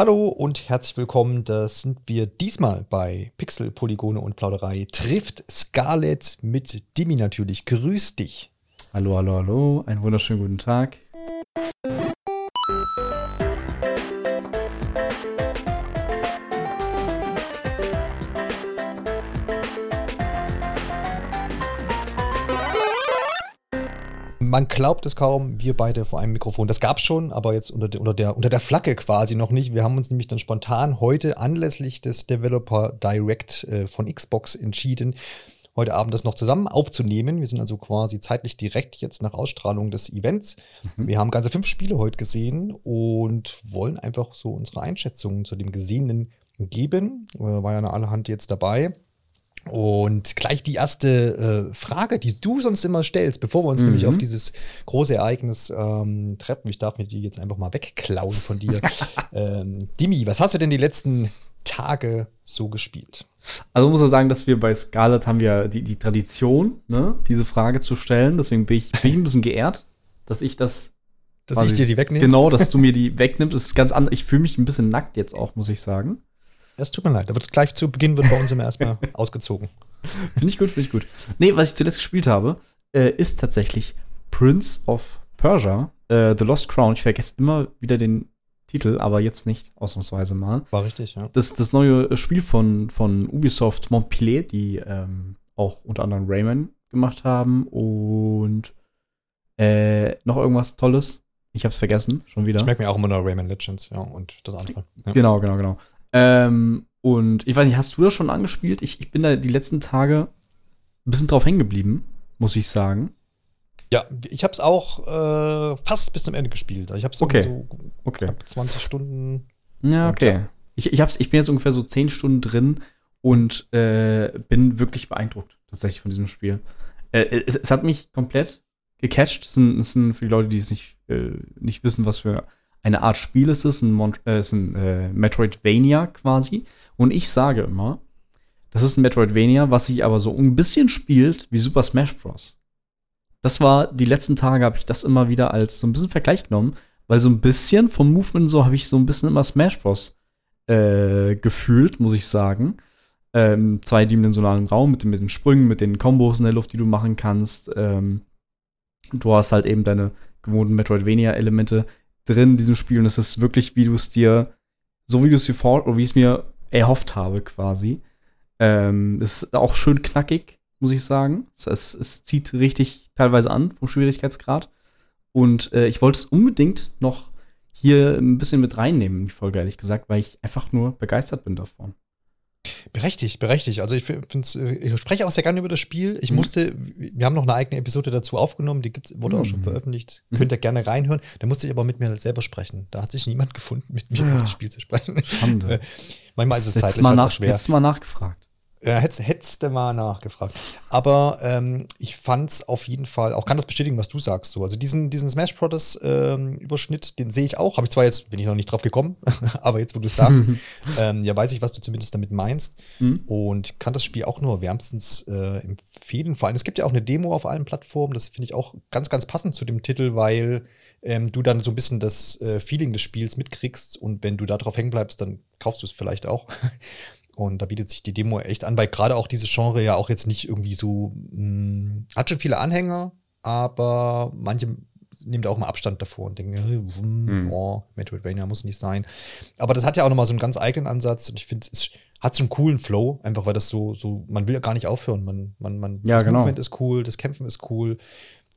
Hallo und herzlich willkommen. Das sind wir diesmal bei Pixel, Polygone und Plauderei. Trifft Scarlett mit Dimi natürlich. Grüß dich. Hallo, hallo, hallo. Einen wunderschönen guten Tag. Man glaubt es kaum, wir beide vor einem Mikrofon. Das gab es schon, aber jetzt unter, der, unter, der, unter der Flagge quasi noch nicht. Wir haben uns nämlich dann spontan heute anlässlich des Developer Direct äh, von Xbox entschieden, heute Abend das noch zusammen aufzunehmen. Wir sind also quasi zeitlich direkt jetzt nach Ausstrahlung des Events. Mhm. Wir haben ganze fünf Spiele heute gesehen und wollen einfach so unsere Einschätzungen zu dem Gesehenen geben. Äh, war ja eine allerhand jetzt dabei. Und gleich die erste äh, Frage, die du sonst immer stellst, bevor wir uns mhm. nämlich auf dieses große Ereignis ähm, treffen. Ich darf mir die jetzt einfach mal wegklauen von dir. ähm, Dimi, was hast du denn die letzten Tage so gespielt? Also muss man sagen, dass wir bei Scarlet haben wir die, die Tradition, ne, diese Frage zu stellen. Deswegen bin ich, bin ich ein bisschen geehrt, dass ich das. Dass ich dir die wegnehme? Genau, dass du mir die wegnimmst. Das ist ganz anders. Ich fühle mich ein bisschen nackt jetzt auch, muss ich sagen. Es tut mir leid, wird gleich zu Beginn wird bei uns immer erstmal ausgezogen. Finde ich gut, finde ich gut. Nee, was ich zuletzt gespielt habe, äh, ist tatsächlich Prince of Persia, äh, The Lost Crown. Ich vergesse immer wieder den Titel, aber jetzt nicht, ausnahmsweise mal. War richtig, ja. Das, das neue Spiel von, von Ubisoft Montpellier, die ähm, auch unter anderem Rayman gemacht haben und äh, noch irgendwas Tolles. Ich hab's vergessen, schon wieder. Ich merke mir auch immer noch Rayman Legends, ja, und das andere. Ja. Genau, genau, genau. Ähm, und ich weiß nicht, hast du das schon angespielt? Ich, ich bin da die letzten Tage ein bisschen drauf hängen geblieben, muss ich sagen. Ja, ich habe es auch äh, fast bis zum Ende gespielt. Ich habe es okay. so okay. knapp 20 Stunden. Ja, okay. Ja. Ich, ich, hab's, ich bin jetzt ungefähr so 10 Stunden drin und äh, bin wirklich beeindruckt tatsächlich von diesem Spiel. Äh, es, es, hat mich komplett gecatcht. Es sind, es sind für die Leute, die es nicht, äh, nicht wissen, was für eine Art Spiel ist es, ein, Mont äh, ist ein äh, Metroidvania quasi. Und ich sage immer, das ist ein Metroidvania, was sich aber so ein bisschen spielt wie Super Smash Bros. Das war, die letzten Tage habe ich das immer wieder als so ein bisschen Vergleich genommen, weil so ein bisschen vom Movement so habe ich so ein bisschen immer Smash Bros. Äh, gefühlt, muss ich sagen. Ähm, zweidimensionalen Raum mit, mit den Sprüngen, mit den Kombos in der Luft, die du machen kannst. Ähm, du hast halt eben deine gewohnten Metroidvania-Elemente drin in diesem Spiel und es ist wirklich, wie du es dir, so wie du es dir vor, oder wie ich es mir erhofft habe, quasi. Ähm, es ist auch schön knackig, muss ich sagen. Es, es, es zieht richtig teilweise an vom Schwierigkeitsgrad. Und äh, ich wollte es unbedingt noch hier ein bisschen mit reinnehmen, die Folge, ehrlich gesagt, weil ich einfach nur begeistert bin davon. Berechtigt, berechtigt. Also ich äh, ich spreche auch sehr gerne über das Spiel. Ich mhm. musste, wir haben noch eine eigene Episode dazu aufgenommen, die gibt's, wurde mhm. auch schon mhm. veröffentlicht. Mhm. Könnt ihr gerne reinhören. Da musste ich aber mit mir selber sprechen. Da hat sich niemand gefunden, mit mir ja. über das Spiel zu sprechen. Schande. Manchmal ist es zeitlich mal halt nach, schwer. Hättest mal nachgefragt. Ja, hättest, hättest du mal nachgefragt. Aber ähm, ich fand es auf jeden Fall, auch kann das bestätigen, was du sagst. So. Also diesen, diesen Smash Brothers ähm, Überschnitt, den sehe ich auch. Habe ich zwar jetzt, bin ich noch nicht drauf gekommen, aber jetzt, wo du sagst, ähm, ja, weiß ich, was du zumindest damit meinst. Mhm. Und kann das Spiel auch nur wärmstens äh, empfehlen. Vor allem, es gibt ja auch eine Demo auf allen Plattformen. Das finde ich auch ganz, ganz passend zu dem Titel, weil ähm, du dann so ein bisschen das äh, Feeling des Spiels mitkriegst. Und wenn du da drauf hängen bleibst, dann kaufst du es vielleicht auch. Und da bietet sich die Demo echt an, weil gerade auch dieses Genre ja auch jetzt nicht irgendwie so, mh, hm, hat schon viele Anhänger, aber manche nehmen da auch mal Abstand davor und denken, hey, hm, oh, Metroidvania muss nicht sein. Aber das hat ja auch nochmal so einen ganz eigenen Ansatz und ich finde, es hat so einen coolen Flow, einfach weil das so, so, man will ja gar nicht aufhören. Man, man, man, ja, das genau. Movement ist cool, das Kämpfen ist cool,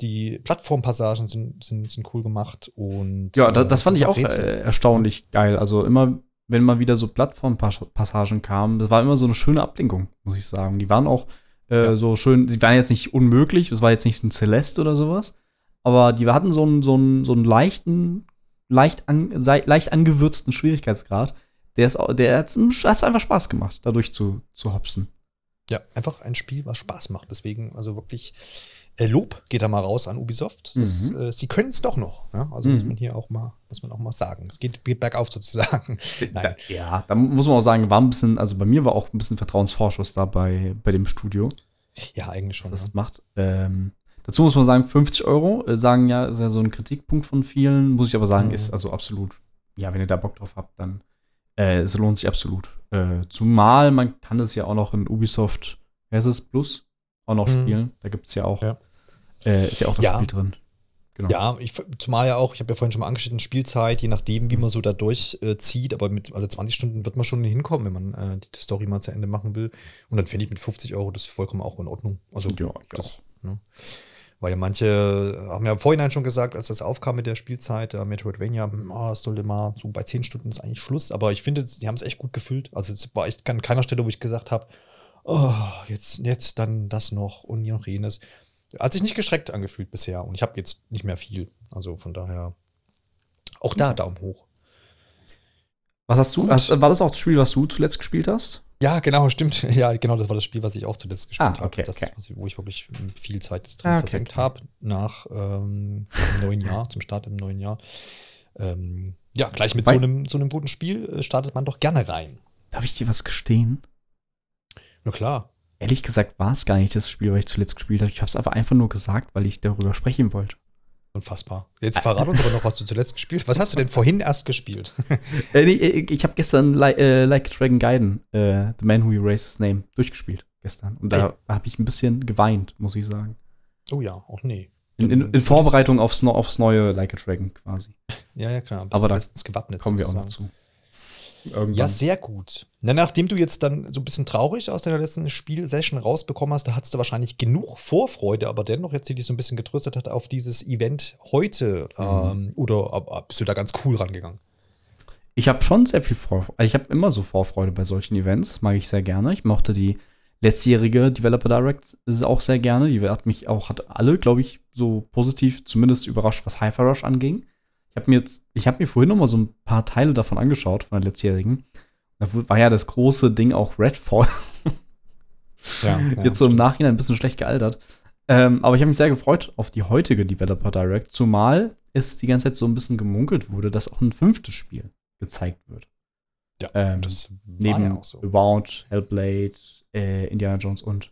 die Plattformpassagen sind, sind, sind cool gemacht und. Ja, das, das fand ich auch äh, erstaunlich geil. Also immer wenn mal wieder so Plattformpassagen kamen, das war immer so eine schöne Ablenkung, muss ich sagen. Die waren auch äh, ja. so schön, die waren jetzt nicht unmöglich, es war jetzt nicht ein Celeste oder sowas, aber die hatten so einen, so einen, so einen leichten, leicht, an, leicht angewürzten Schwierigkeitsgrad. Der, ist, der hat es einfach Spaß gemacht, dadurch zu, zu hopsen. Ja, einfach ein Spiel, was Spaß macht. Deswegen, also wirklich äh, Lob geht da mal raus an Ubisoft. Das, mhm. äh, sie können es doch noch. Ja? Also mhm. muss man hier auch mal, muss man auch mal sagen. Es geht, geht bergauf sozusagen. Nein. Da, ja, da muss man auch sagen, war ein bisschen, also bei mir war auch ein bisschen Vertrauensvorschuss da bei, bei dem Studio. Ja, eigentlich schon. Das ja. macht. Ähm, dazu muss man sagen, 50 Euro, äh, sagen ja, ist ja so ein Kritikpunkt von vielen. Muss ich aber sagen, mhm. ist also absolut, ja, wenn ihr da Bock drauf habt, dann Äh, es lohnt sich absolut. Zumal man kann es ja auch noch in Ubisoft versus Plus auch noch mhm. spielen. Da gibt es ja auch, ja. Äh, ist ja auch das ja. Spiel drin. Genau. Ja, ich, zumal ja auch, ich habe ja vorhin schon mal angeschnitten, Spielzeit, je nachdem, wie man so da durchzieht, äh, aber mit also 20 Stunden wird man schon hinkommen, wenn man äh, die Story mal zu Ende machen will. Und dann finde ich mit 50 Euro das vollkommen auch in Ordnung. Also, ja, das, ne? Weil ja manche haben ja im Vorhinein schon gesagt, als das aufkam mit der Spielzeit, der Metroidvania, oh, es sollte mal so bei 10 Stunden ist eigentlich Schluss. Aber ich finde, sie haben es echt gut gefüllt. Also es war echt an keiner Stelle, wo ich gesagt habe, oh, jetzt, jetzt dann das noch und noch jenes. Hat sich nicht gestreckt angefühlt bisher und ich habe jetzt nicht mehr viel. Also von daher auch da Daumen hoch. Was hast du? Hast, war das auch das Spiel, was du zuletzt gespielt hast? Ja, genau, stimmt. Ja, genau, das war das Spiel, was ich auch zuletzt gespielt ah, okay, habe. Okay. wo ich wirklich viel Zeit drin ah, okay, versenkt habe nach ähm, dem neuen Jahr, zum Start im neuen Jahr. Ähm, ja, gleich mit so einem, so einem guten Spiel äh, startet man doch gerne rein. Darf ich dir was gestehen? Na klar. Ehrlich gesagt war es gar nicht das Spiel, was ich zuletzt gespielt habe. Ich habe es aber einfach nur gesagt, weil ich darüber sprechen wollte. Unfassbar. Jetzt verrat uns aber noch, was du zuletzt gespielt hast. Was hast du denn vorhin erst gespielt? äh, nee, äh, ich habe gestern Like, äh, like a Dragon Gaiden, äh, The Man Who Erased His Name, durchgespielt gestern. Und da habe ich ein bisschen geweint, muss ich sagen. Oh ja, auch nee. In, in, in Vorbereitung aufs, aufs, neue Like a Dragon quasi. Ja, ja, klar. Aber da gewappnet kommen sozusagen. wir auch noch zu. Irgendwann. Ja, sehr gut. Na, nachdem du jetzt dann so ein bisschen traurig aus deiner letzten Spielsession rausbekommen hast, da hattest du wahrscheinlich genug Vorfreude, aber dennoch jetzt die dich so ein bisschen getröstet hat auf dieses Event heute. Mhm. Ähm, oder bist du da ganz cool rangegangen? Ich habe schon sehr viel Vorfreude. Ich habe immer so Vorfreude bei solchen Events, mag ich sehr gerne. Ich mochte die letztjährige Developer Direct auch sehr gerne. Die hat mich auch, hat alle, glaube ich, so positiv zumindest überrascht, was Hyper Rush anging. Ich habe mir jetzt, ich habe mir vorhin noch mal so ein paar Teile davon angeschaut, von der letztjährigen. Da war ja das große Ding auch Redfall. ja, ja, jetzt so im Nachhinein ein bisschen schlecht gealtert. Ähm, aber ich habe mich sehr gefreut auf die heutige Developer Direct, zumal es die ganze Zeit so ein bisschen gemunkelt wurde, dass auch ein fünftes Spiel gezeigt wird. Ja, ähm, das neben ja so. About, Hellblade, äh, Indiana Jones und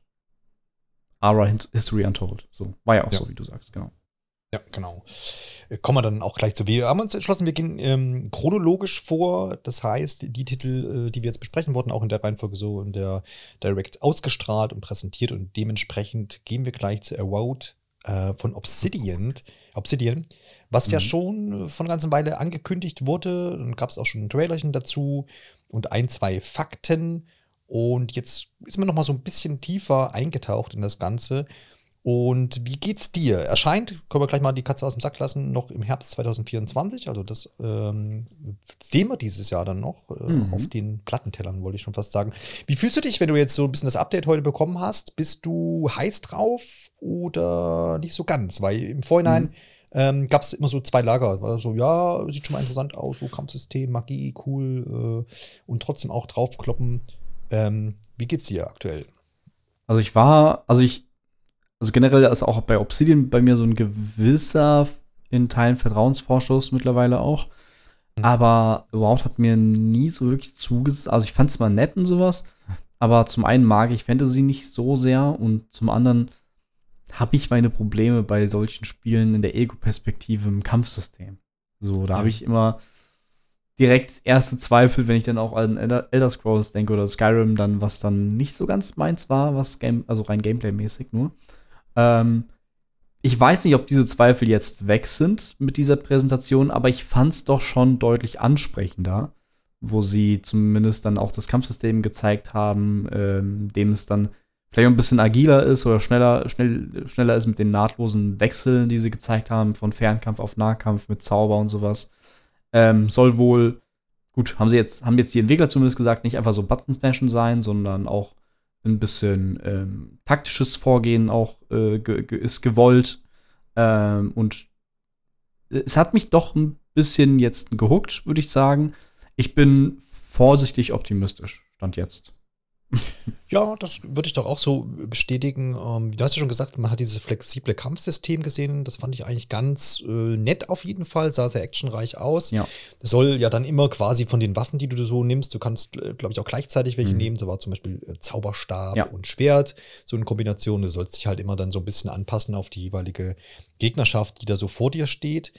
Ara History Untold. So, war ja auch ja. so, wie du sagst, genau. Ja, genau. Äh, kommen wir dann auch gleich zu. Wir haben uns entschlossen, wir gehen ähm, chronologisch vor. Das heißt, die Titel, äh, die wir jetzt besprechen, wurden auch in der Reihenfolge so in der Direct ausgestrahlt und präsentiert. Und dementsprechend gehen wir gleich zu Erode äh, von Obsidian. Obsidian, was mhm. ja schon von einer ganzen Weile angekündigt wurde. Dann gab es auch schon ein Trailerchen dazu und ein, zwei Fakten. Und jetzt ist man noch mal so ein bisschen tiefer eingetaucht in das Ganze. Und wie geht's dir? Erscheint, können wir gleich mal die Katze aus dem Sack lassen, noch im Herbst 2024. Also das ähm, sehen wir dieses Jahr dann noch äh, mhm. auf den Plattentellern, wollte ich schon fast sagen. Wie fühlst du dich, wenn du jetzt so ein bisschen das Update heute bekommen hast? Bist du heiß drauf oder nicht so ganz? Weil im Vorhinein mhm. ähm, gab es immer so zwei Lager. War so, ja, sieht schon mal interessant aus, so Kampfsystem, Magie, cool äh, und trotzdem auch draufkloppen. Ähm, wie geht's dir aktuell? Also ich war, also ich also generell ist auch bei Obsidian bei mir so ein gewisser, in Teilen Vertrauensvorschuss mittlerweile auch. Mhm. Aber Wout hat mir nie so wirklich zugesagt. Also ich fand es mal nett und sowas. Aber zum einen mag ich Fantasy nicht so sehr und zum anderen habe ich meine Probleme bei solchen Spielen in der Ego-Perspektive im Kampfsystem. So, da habe ich immer direkt erste Zweifel, wenn ich dann auch an Elder Scrolls denke oder Skyrim, dann was dann nicht so ganz meins war, was Game, also rein Gameplay-mäßig nur. Ähm, ich weiß nicht, ob diese Zweifel jetzt weg sind mit dieser Präsentation, aber ich fand es doch schon deutlich ansprechender, wo sie zumindest dann auch das Kampfsystem gezeigt haben, ähm, dem es dann vielleicht ein bisschen agiler ist oder schneller, schnell, schneller ist mit den nahtlosen Wechseln, die sie gezeigt haben, von Fernkampf auf Nahkampf mit Zauber und sowas. Ähm, soll wohl, gut, haben sie jetzt, haben jetzt die Entwickler zumindest gesagt, nicht einfach so Button smashen sein, sondern auch ein bisschen ähm, taktisches Vorgehen auch äh, ge ge ist gewollt. Ähm, und es hat mich doch ein bisschen jetzt gehuckt, würde ich sagen. Ich bin vorsichtig optimistisch, stand jetzt. Ja, das würde ich doch auch so bestätigen. Ähm, du hast ja schon gesagt, man hat dieses flexible Kampfsystem gesehen. Das fand ich eigentlich ganz äh, nett auf jeden Fall. Sah sehr actionreich aus. Ja. Das soll ja dann immer quasi von den Waffen, die du so nimmst, du kannst, äh, glaube ich, auch gleichzeitig welche mhm. nehmen. Da war zum Beispiel äh, Zauberstab ja. und Schwert. So in Kombination. Du sollst dich halt immer dann so ein bisschen anpassen auf die jeweilige Gegnerschaft, die da so vor dir steht.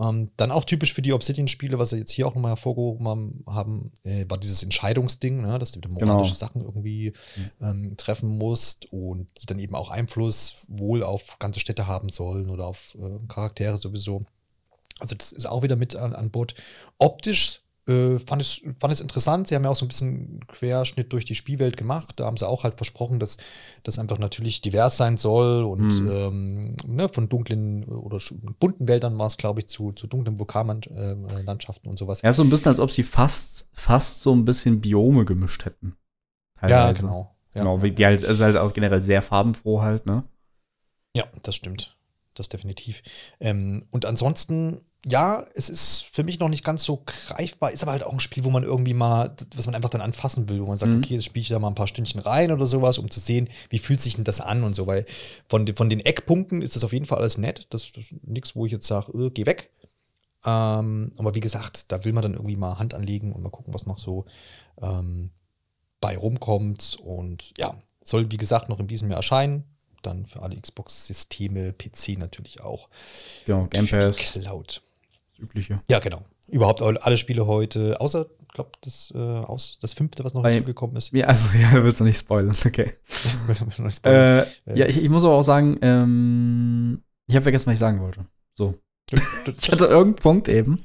Ähm, dann auch typisch für die Obsidian-Spiele, was sie jetzt hier auch nochmal hervorgehoben haben, äh, war dieses Entscheidungsding, ne, dass du moralische genau. Sachen irgendwie mhm. ähm, treffen musst und die dann eben auch Einfluss wohl auf ganze Städte haben sollen oder auf äh, Charaktere sowieso. Also das ist auch wieder mit an, an Bord. Optisch äh, fand, es, fand es interessant. Sie haben ja auch so ein bisschen Querschnitt durch die Spielwelt gemacht. Da haben sie auch halt versprochen, dass das einfach natürlich divers sein soll und mhm. ähm, ne, von dunklen oder bunten Wäldern war es, glaube ich, zu, zu dunklen Vulkanlandschaften und sowas. Ja, so ein bisschen, als ob sie fast, fast so ein bisschen Biome gemischt hätten. Teilweise. Ja, genau. Ja, genau, die halt, ist halt auch generell sehr farbenfroh halt, ne? Ja, das stimmt. Das definitiv. Ähm, und ansonsten ja, es ist für mich noch nicht ganz so greifbar, ist aber halt auch ein Spiel, wo man irgendwie mal, was man einfach dann anfassen will, wo man sagt, mhm. okay, das spiele ich da mal ein paar Stündchen rein oder sowas, um zu sehen, wie fühlt sich denn das an und so, weil von, von den Eckpunkten ist das auf jeden Fall alles nett. Das, das ist nichts, wo ich jetzt sage, äh, geh weg. Ähm, aber wie gesagt, da will man dann irgendwie mal Hand anlegen und mal gucken, was noch so ähm, bei rumkommt. Und ja, soll wie gesagt noch in diesem Jahr erscheinen. Dann für alle Xbox-Systeme, PC natürlich auch. Genau, Game Pass. Cloud übliche. Ja, genau. Überhaupt alle Spiele heute, außer, ich glaube, das, äh, aus, das fünfte, was noch Bei, hinzugekommen ist. Ja, also, ja, du willst noch nicht spoilern, okay. noch nicht spoilern. Äh, ja, ich, ich muss aber auch sagen, ähm, ich habe vergessen, was ich sagen wollte. So. ich hatte irgendeinen Punkt eben,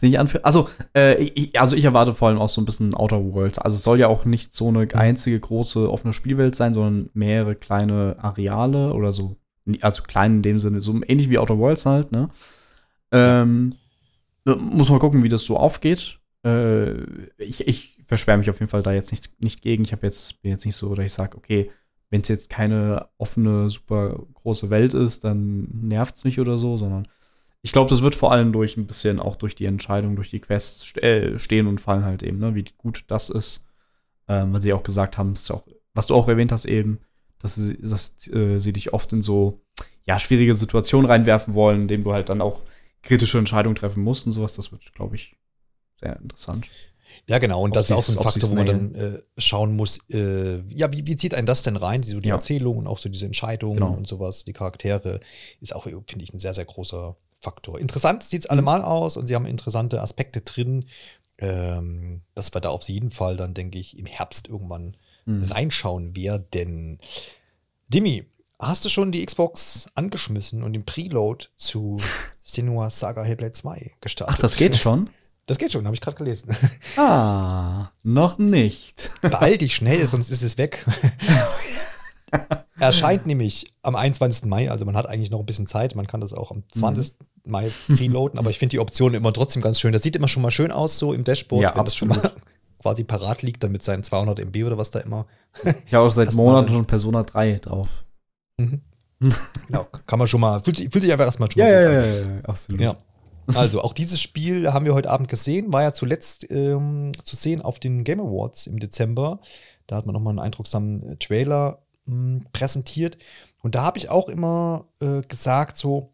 den ich anführe. Also, äh, ich, also ich erwarte vor allem auch so ein bisschen Outer Worlds. Also es soll ja auch nicht so eine einzige große offene Spielwelt sein, sondern mehrere kleine Areale oder so. Also klein in dem Sinne, so ähnlich wie Outer Worlds halt, ne? Ähm, muss mal gucken, wie das so aufgeht. Äh, ich, ich verschwärme mich auf jeden Fall da jetzt nicht, nicht gegen. Ich habe jetzt, bin jetzt nicht so, dass ich sage, okay, wenn es jetzt keine offene, super große Welt ist, dann nervt es mich oder so, sondern ich glaube, das wird vor allem durch ein bisschen auch durch die Entscheidung, durch die Quests st äh, stehen und fallen halt eben, ne, wie gut das ist. Ähm, weil sie auch gesagt haben, auch, was du auch erwähnt hast eben, dass sie, dass, äh, sie dich oft in so ja, schwierige Situationen reinwerfen wollen, indem du halt dann auch kritische Entscheidungen treffen musst und sowas. Das wird, glaube ich, sehr interessant. Ja, genau. Und ob das ist auch so ein Faktor, wo man dann äh, schauen muss, äh, ja, wie, wie zieht einen das denn rein? So die ja. Erzählung und auch so diese Entscheidungen genau. und sowas, die Charaktere, ist auch, finde ich, ein sehr, sehr großer Faktor. Interessant sieht es allemal aus und sie haben interessante Aspekte drin, ähm, dass wir da auf jeden Fall dann, denke ich, im Herbst irgendwann mhm. reinschauen werden. Dimi, Hast du schon die Xbox angeschmissen und den Preload zu Senua Saga Hellblade 2 gestartet? Ach, das geht schon? Das geht schon, habe ich gerade gelesen. Ah, noch nicht. Beeil dich schnell, sonst ist es weg. Erscheint nämlich am 21. Mai, also man hat eigentlich noch ein bisschen Zeit. Man kann das auch am 20. Mhm. Mai preloaden, aber ich finde die Option immer trotzdem ganz schön. Das sieht immer schon mal schön aus, so im Dashboard, ja, wenn das schon mal quasi parat liegt, dann mit seinen 200 MB oder was da immer. Ich habe auch seit Monaten schon Persona 3 drauf. Genau, kann man schon mal, fühlt, fühlt sich einfach erstmal schon ja, mal ja, ja, ja, ja, absolut. Ja. Also, auch dieses Spiel haben wir heute Abend gesehen, war ja zuletzt ähm, zu sehen auf den Game Awards im Dezember. Da hat man nochmal einen eindruckssamen äh, Trailer mh, hm, präsentiert. Und da habe ich auch immer äh, gesagt, so,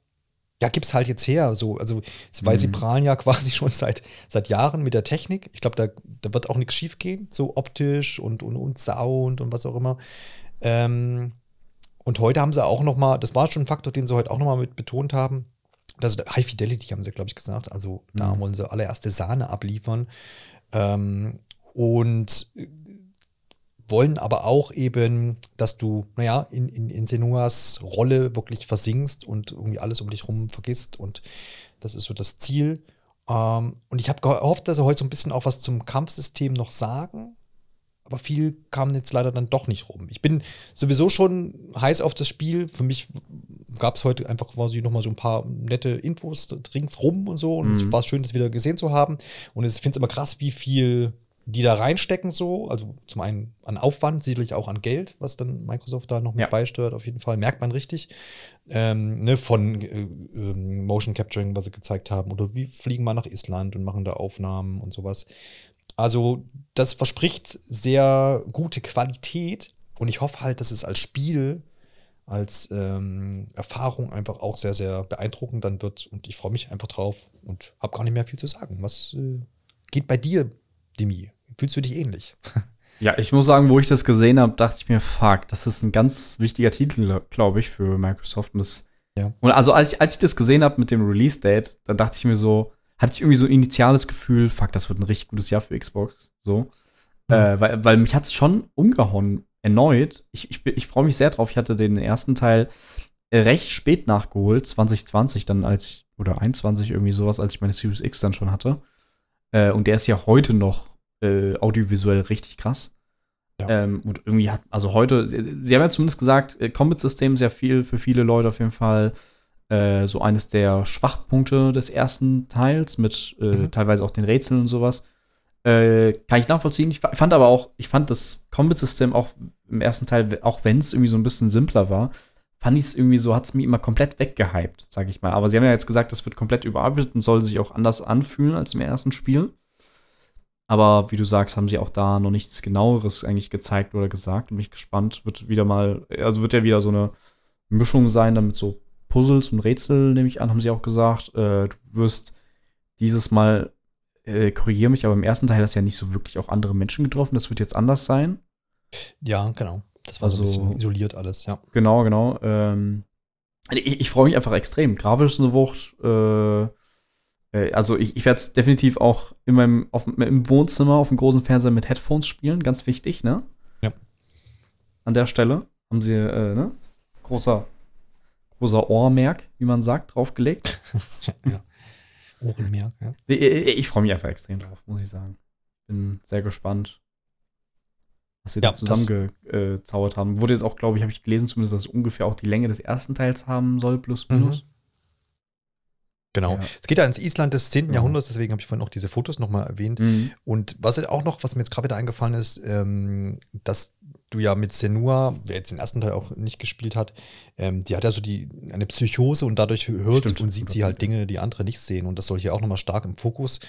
ja, gib's halt jetzt her. So, also, weil mhm. sie prahlen ja quasi schon seit, seit Jahren mit der Technik. Ich glaube, da, da wird auch nichts schief gehen, so optisch und, und, und Sound und was auch immer. Ähm, und heute haben sie auch noch mal, das war schon ein Faktor, den sie heute auch noch mal mit betont haben, das ist High Fidelity, haben sie, glaube ich, gesagt. Also da mhm. wollen sie allererste Sahne abliefern. Ähm, und wollen aber auch eben, dass du, naja, in, in, in Senuas Rolle wirklich versinkst und irgendwie alles um dich rum vergisst. Und das ist so das Ziel. Ähm, und ich habe gehofft, dass sie heute so ein bisschen auch was zum Kampfsystem noch sagen aber viel kam jetzt leider dann doch nicht rum. Ich bin sowieso schon heiß auf das Spiel. Für mich gab es heute einfach quasi nochmal so ein paar nette Infos ringsrum und so. Und mhm. es war schön, das wieder gesehen zu haben. Und ich finde es immer krass, wie viel die da reinstecken so. Also zum einen an Aufwand, sicherlich auch an Geld, was dann Microsoft da noch mit ja. beisteuert. Auf jeden Fall merkt man richtig. Ähm, ne, von äh, äh, Motion Capturing, was sie gezeigt haben. Oder wie fliegen mal nach Island und machen da Aufnahmen und sowas. Also, das verspricht sehr gute Qualität und ich hoffe halt, dass es als Spiel, als ähm, Erfahrung einfach auch sehr, sehr beeindruckend dann wird und ich freue mich einfach drauf und habe gar nicht mehr viel zu sagen. Was äh, geht bei dir, Demi? Fühlst du dich ähnlich? Ja, ich muss sagen, wo ich das gesehen habe, dachte ich mir, fuck, das ist ein ganz wichtiger Titel, glaube ich, für Microsoft. Und das Ja. Und also, als ich, als ich das gesehen habe mit dem Release-Date, dann dachte ich mir so, hatte ich irgendwie so ein initiales Gefühl, fuck, das wird ein richtig gutes Jahr für Xbox. So. Mhm. Äh, weil, weil mich hat es schon umgehauen, erneut. Ich, ich, ich freue mich sehr drauf. Ich hatte den ersten Teil recht spät nachgeholt, 2020 dann als, oder 21 irgendwie sowas, als ich meine Series X dann schon hatte. Äh, und der ist ja heute noch äh, audiovisuell richtig krass. Ja. Ähm, und irgendwie hat, also heute, sie haben ja zumindest gesagt, äh, Combat-System sehr viel für viele Leute auf jeden Fall äh, so eines der Schwachpunkte des ersten Teils mit äh, mhm. teilweise auch den Rätseln und sowas. Äh, kann ich nachvollziehen. Ich fand aber auch, ich fand das Combat-System auch im ersten Teil, auch wenn es irgendwie so ein bisschen simpler war, fand ich es irgendwie so, hat es mich immer komplett weggehypt, sag ich mal. Aber sie haben ja jetzt gesagt, das wird komplett überarbeitet und soll sich auch anders anfühlen als im ersten Spiel. Aber wie du sagst, haben sie auch da noch nichts genaueres eigentlich gezeigt oder gesagt. Und mich gespannt, wird wieder mal, also wird ja wieder so eine Mischung sein, damit so Puzzles und Rätsel, nehme ich an, haben sie auch gesagt. Äh, du wirst dieses Mal, äh, korrigiere mich, aber im ersten Teil hast du ja nicht so wirklich auch andere Menschen getroffen. Das wird jetzt anders sein. Ja, genau. Das war also, so ein bisschen isoliert alles, ja. Genau, genau. Ähm, ich, ich freue mich einfach extrem. Grafisch ist eine Wucht. Äh, äh also ich, ich werde es definitiv auch in meinem, auf, im Wohnzimmer auf dem großen Fernseher mit Headphones spielen. Ganz wichtig, ne? Ja. An der Stelle haben sie, äh, ne? Großer großer Ohrmerk, wie man sagt, draufgelegt. ja. Ohrenmerk, ja. Ich, ich, ich freue mich einfach extrem drauf, muss ich sagen. Bin sehr gespannt, was sie ja, da zusammengezaubert haben. Wurde jetzt auch, glaube ich, habe ich gelesen, zumindest, dass es ungefähr auch die Länge des ersten Teils haben soll, plus minus. Mhm. Genau. Ja. Es geht ja ins Island des 10. Mhm. Jahrhunderts, deswegen habe ich vorhin auch diese Fotos nochmal erwähnt. Mhm. Und was auch noch, was mir jetzt gerade wieder eingefallen ist, ähm, dass du ja mit Senua, wer jetzt den ersten Teil auch nicht gespielt hat, ähm, die hat ja so die, eine Psychose und dadurch hört Stimmt. und sieht sie halt Dinge, die andere nicht sehen. Und das soll hier auch nochmal stark im Fokus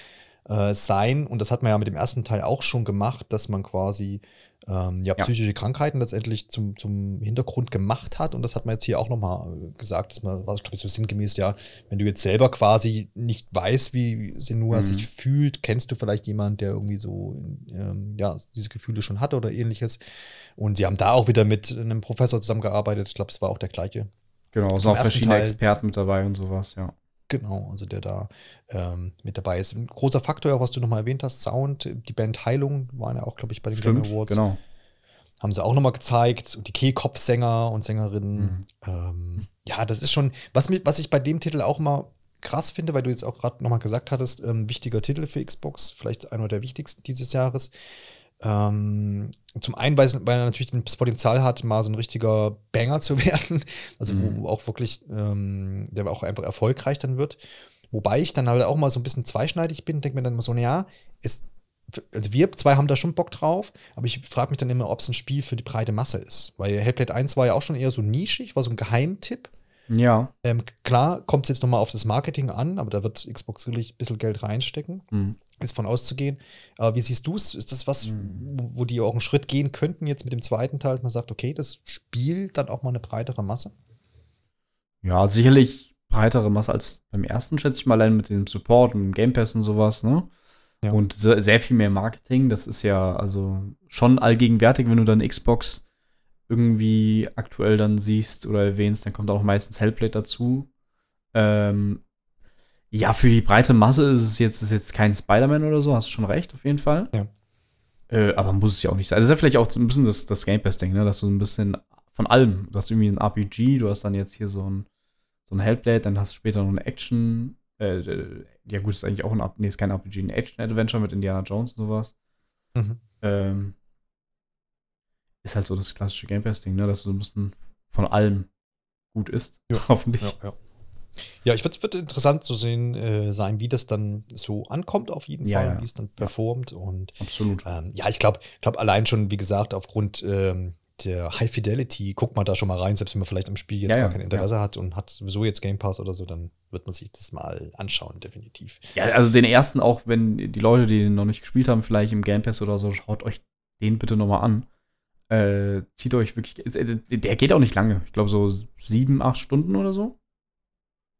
äh, sein. Und das hat man ja mit dem ersten Teil auch schon gemacht, dass man quasi ähm, ja, psychische ja. Krankheiten letztendlich zum, zum Hintergrund gemacht hat. Und das hat man jetzt hier auch nochmal äh, gesagt, dass man, was glaube ich so sinngemäß, ja, wenn du jetzt selber quasi nicht weißt, wie Senua mhm. sich fühlt, kennst du vielleicht jemanden, der irgendwie so, ähm, ja, diese Gefühle schon hat oder ähnliches. Und sie haben da auch wieder mit einem Professor zusammengearbeitet. Ich glaube, es war auch der gleiche. Genau, es sind auch verschiedene Teil. Experten mit dabei und sowas, ja. Genau, also der da ähm, mit dabei ist. Ein großer Faktor, auch was du nochmal erwähnt hast, Sound, die Band Heilung waren ja auch, glaube ich, bei den Stimmt, Game Awards. Genau. Haben sie auch nochmal gezeigt. Und die Kehlkopfsänger und Sängerinnen. Mhm. Ähm, ja, das ist schon, was, mich, was ich bei dem Titel auch mal krass finde, weil du jetzt auch gerade nochmal gesagt hattest, ähm, wichtiger Titel für Xbox, vielleicht einer der wichtigsten dieses Jahres. Ähm, zum einen, weil, weil, er natürlich das Potenzial hat, mal so ein richtiger Banger zu werden. Also, mhm. wo auch wirklich, ähm, der auch einfach erfolgreich dann wird. Wobei ich dann halt auch mal so ein bisschen zweischneidig bin, denke mir dann immer so, naja, es, also wir zwei haben da schon Bock drauf, aber ich frage mich dann immer, ob es ein Spiel für die breite Masse ist. Weil Hellblade 1 war ja auch schon eher so nischig, war so ein Geheimtipp. Ja. Ähm, klar kommt es jetzt nochmal auf das Marketing an, aber da wird Xbox sicherlich ein bisschen Geld reinstecken. Mhm ist von auszugehen. Aber wie siehst du es? Ist das was, mhm. wo, die auch einen Schritt gehen könnten jetzt mit dem zweiten Teil, dass man sagt, okay, das spielt dann auch mal eine breitere Masse? Ja, sicherlich breitere Masse als beim ersten, schätze ich mal, allein mit dem Support und dem Game Pass und sowas, ne? Ja. Und sehr viel mehr Marketing. Das ist ja also schon allgegenwärtig, wenn du dann Xbox irgendwie aktuell dann siehst oder erwähnst, dann kommt auch meistens Hellblade dazu. Ähm, ja, für die breite Masse ist es jetzt, ist jetzt kein Spider-Man oder so, hast du schon recht, auf jeden Fall. Ja. Äh, aber muss es ja auch nicht sein. Also, das ist ja vielleicht auch ein bisschen das, das Game Pass-Ding, ne? dass du ein bisschen von allem, du hast irgendwie ein RPG, du hast dann jetzt hier so ein, so ein Hellblade, dann hast du später noch eine Action, äh, äh ja gut, ist eigentlich auch ein, nee, ist kein RPG, ein Action-Adventure mit Indiana Jones und sowas. Mhm. Ähm, ist halt so das klassische Game Pass-Ding, ne? dass du so ein bisschen von allem gut ist, ja. hoffentlich. Ja, ja. Ja, ich würde es interessant zu sehen äh, sein, wie das dann so ankommt auf jeden ja, Fall, ja. wie es dann performt. Und absolut. Ähm, ja, ich glaube, glaube allein schon, wie gesagt, aufgrund ähm, der High Fidelity, guckt man da schon mal rein, selbst wenn man vielleicht am Spiel jetzt ja, gar kein Interesse hat und hat sowieso jetzt Game Pass oder so, dann wird man sich das mal anschauen, definitiv. Ja, also den ersten auch, wenn die Leute, die den noch nicht gespielt haben, vielleicht im Game Pass oder so, schaut euch den bitte noch mal an. Äh, zieht euch wirklich, äh, der geht auch nicht lange. Ich glaube so sieben, acht Stunden oder so.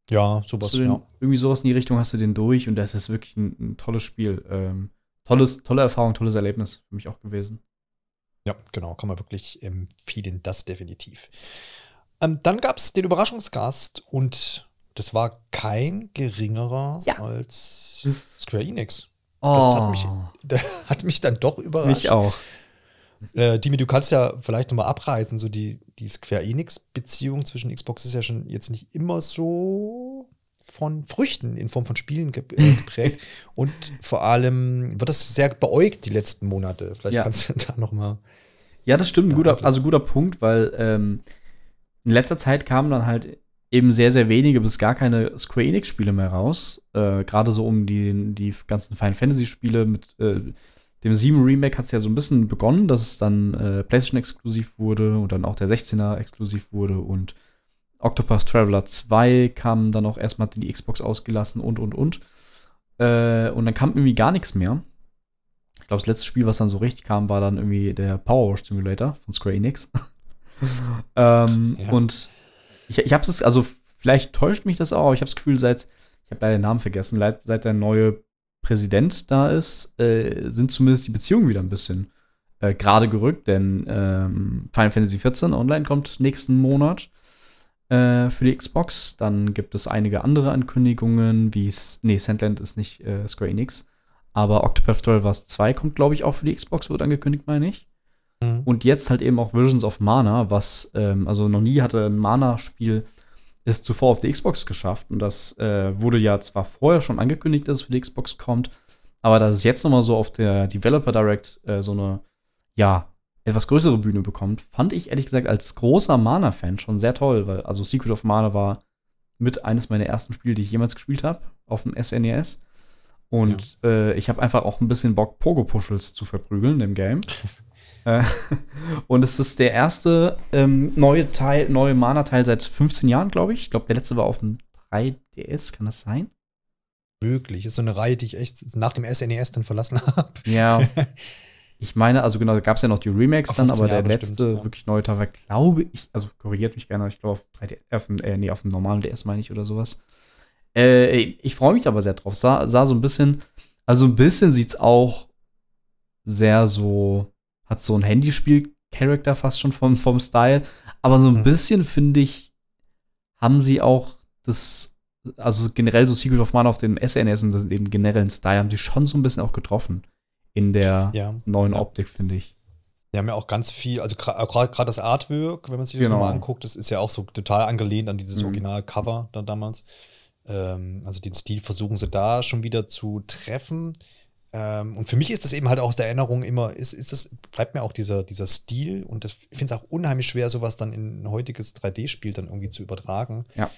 Ja, sowas, den, ja. Irgendwie sowas in die Richtung hast du den durch und das ist wirklich ein, ein tolles Spiel. Ähm, tolles, tolle Erfahrung, tolles Erlebnis für mich auch gewesen. Ja, genau, kann man wirklich empfehlen, das definitiv. Ähm, dann gab es den Überraschungsgast und das war kein geringerer Ja. als Square Enix. Oh, Das hat mich, das hat mich dann doch überrascht. mich auch. Äh, Dimi, du kannst ja vielleicht nochmal abreißen, so die, die Square Enix-Beziehung zwischen Xbox ist ja schon jetzt nicht immer so von Früchten in Form von Spielen äh, geprägt. Und vor allem wird das sehr beäugt die letzten Monate. Vielleicht Ja. kannst du da nochmal. Ja, das stimmt. Ein Da guter, also guter Punkt, weil ähm, in letzter Zeit kamen dann halt eben sehr, sehr wenige bis gar keine Square Enix-Spiele mehr raus. Äh, Gerade so um die, die ganzen Final Fantasy-Spiele mit äh, dem 7 Remake hat es ja so ein bisschen begonnen, dass es dann äh, PlayStation exklusiv wurde und dann auch der 16er exklusiv wurde und Octopath Traveler 2 kam dann auch erstmal die Xbox ausgelassen und und und. Äh, und dann kam irgendwie gar nichts mehr. Ich glaube, das letzte Spiel, was dann so richtig kam, war dann irgendwie der Power Wash Simulator von Square Enix. ähm, Ja. Und ich, ich habe es, also vielleicht täuscht mich das auch, aber ich habe das Gefühl, seit, ich habe leider den Namen vergessen, seit, seit der neue Präsident da ist, äh, sind zumindest die Beziehungen wieder ein bisschen äh, gerade gerückt, denn ähm, Final Fantasy XIV Online kommt nächsten Monat äh, für die Xbox. Dann gibt es einige andere Ankündigungen, wie es, nee, Sandland ist nicht äh, Square Enix, aber Octopath Traveler 2 kommt, glaube ich, auch für die Xbox, wird angekündigt, meine ich. Und jetzt halt eben auch Visions of Mana, was, ähm, also noch nie hatte ein Mana-Spiel es zuvor auf die Xbox geschafft. Und das äh, wurde ja zwar vorher schon angekündigt, dass es für die Xbox kommt, aber dass es jetzt noch mal so auf der Developer Direct äh, so eine, ja, etwas größere Bühne bekommt, fand ich ehrlich gesagt als großer Mana-Fan schon sehr toll, weil also Secret of Mana war mit eines meiner ersten Spiele, die ich jemals gespielt habe, auf dem SNES. Und äh, ich habe einfach auch ein bisschen Bock, Pogo-Puschels zu verprügeln im Game. Äh, Und es ist der erste ähm, neue Teil, neue Mana-Teil seit 15 Jahren, glaube ich. Ich glaube, der letzte war auf dem 3DS, kann das sein? Möglich. Ist so eine Reihe, die ich echt nach dem SNES dann verlassen habe. Ja. ich meine, also genau, da gab es ja noch die Remakes dann, 15 aber der Jahre, letzte stimmt, ja. wirklich neue Teil war, glaube ich, also korrigiert mich gerne, ich glaube auf, 3D auf, dem, äh, nee, auf dem normalen DS meine ich oder sowas. Äh, ich freue mich aber sehr drauf. Sah, sah so ein bisschen, also ein bisschen sieht's auch sehr so, hat so ein Handyspiel-Charakter fast schon vom, vom Style. Aber so ein Mhm. bisschen, finde ich, haben sie auch das, also generell so Secret of Mana auf dem SNS und den generellen Style haben sie schon so ein bisschen auch getroffen. In der Ja. neuen Ja. Optik, finde ich. Die haben ja auch ganz viel, also gerade das Artwork, wenn man sich das Genau. nochmal anguckt, das ist ja auch so total angelehnt an dieses Mhm. Original-Cover da damals. Ähm, also den Stil versuchen sie da schon wieder zu treffen. Ähm, und für mich ist das eben halt auch aus der Erinnerung immer, ist, ist das, bleibt mir auch dieser, dieser Stil und das, ich finde es auch unheimlich schwer, sowas dann in ein heutiges 3D-Spiel dann irgendwie zu übertragen. Ja.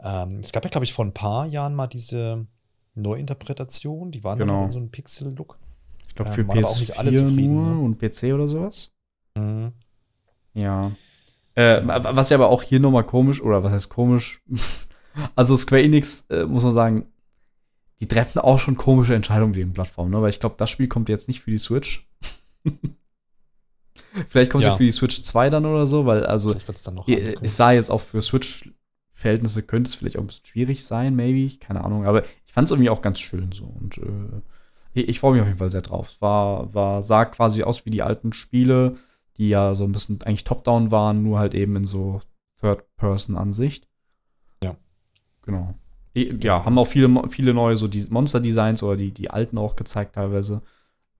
Ähm, es gab ja, glaube ich, vor ein paar Jahren mal diese Neuinterpretation, die waren Genau. in so einem Pixel-Look. Ich glaube, Ähm, für waren aber auch nicht alle PS4 zufrieden, nur ne? und PC oder sowas. Mhm. Ja. Äh, wa- was ja aber auch hier nochmal komisch, oder was heißt komisch? also Square Enix, äh, muss man sagen, die treffen auch schon komische Entscheidungen mit den Plattformen, ne? Weil ich glaube, das Spiel kommt jetzt nicht für die Switch. Vielleicht kommt es Ja. für die Switch 2 dann oder so, weil also es sah jetzt auch für Switch-Verhältnisse könnte es vielleicht auch ein bisschen schwierig sein, maybe, keine Ahnung, aber ich fand es irgendwie auch ganz schön so und äh, ich, ich freue mich auf jeden Fall sehr drauf. Es war, war, sah quasi aus wie die alten Spiele, die ja so ein bisschen eigentlich top-down waren, nur halt eben in so Third-Person-Ansicht. Genau. I- Ja, haben auch viele, viele neue so die Monster-Designs oder die, die alten auch gezeigt teilweise.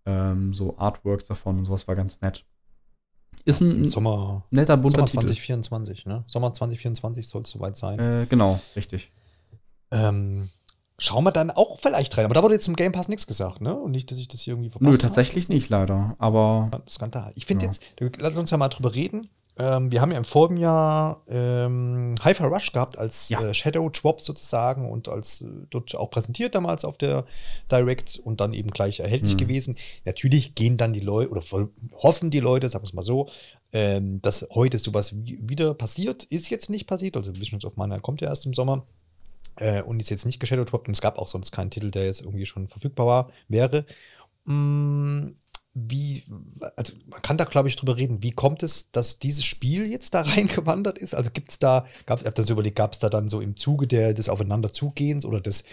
Ähm, so Artworks davon und sowas war ganz nett. Ist ein Sommer, netter, bunter Sommer Titel. 2024, ne? Sommer 2024 soll es soweit sein. Äh, genau, richtig. Ähm, schauen wir dann auch vielleicht rein. Aber da wurde jetzt zum Game Pass nichts gesagt, ne? Und nicht, dass ich das hier irgendwie verpasst Nö, habe. tatsächlich nicht, leider. Aber Skandal. Ich finde Ja. jetzt, lass uns ja mal drüber reden. Ähm, wir haben ja im vorigen Jahr ähm, Hi-Fi Rush gehabt als Ja. äh, Shadow Drop sozusagen und als äh, dort auch präsentiert damals auf der Direct und dann eben gleich erhältlich Mhm. gewesen. Natürlich gehen dann die Leute oder hoffen die Leute, sagen wir es mal so, ähm, dass heute sowas wie, wieder passiert. Ist jetzt nicht passiert, also Visions of Mana kommt ja erst im Sommer äh, und ist jetzt nicht geshadowdropped und es gab auch sonst keinen Titel, der jetzt irgendwie schon verfügbar war, wäre. Mm, wie, also man kann da, glaube ich, drüber reden, wie kommt es, dass dieses Spiel jetzt da reingewandert ist? Also gibt es da, gab ich hab das überlegt, gab es da dann so im Zuge der, des Aufeinanderzugehens oder des,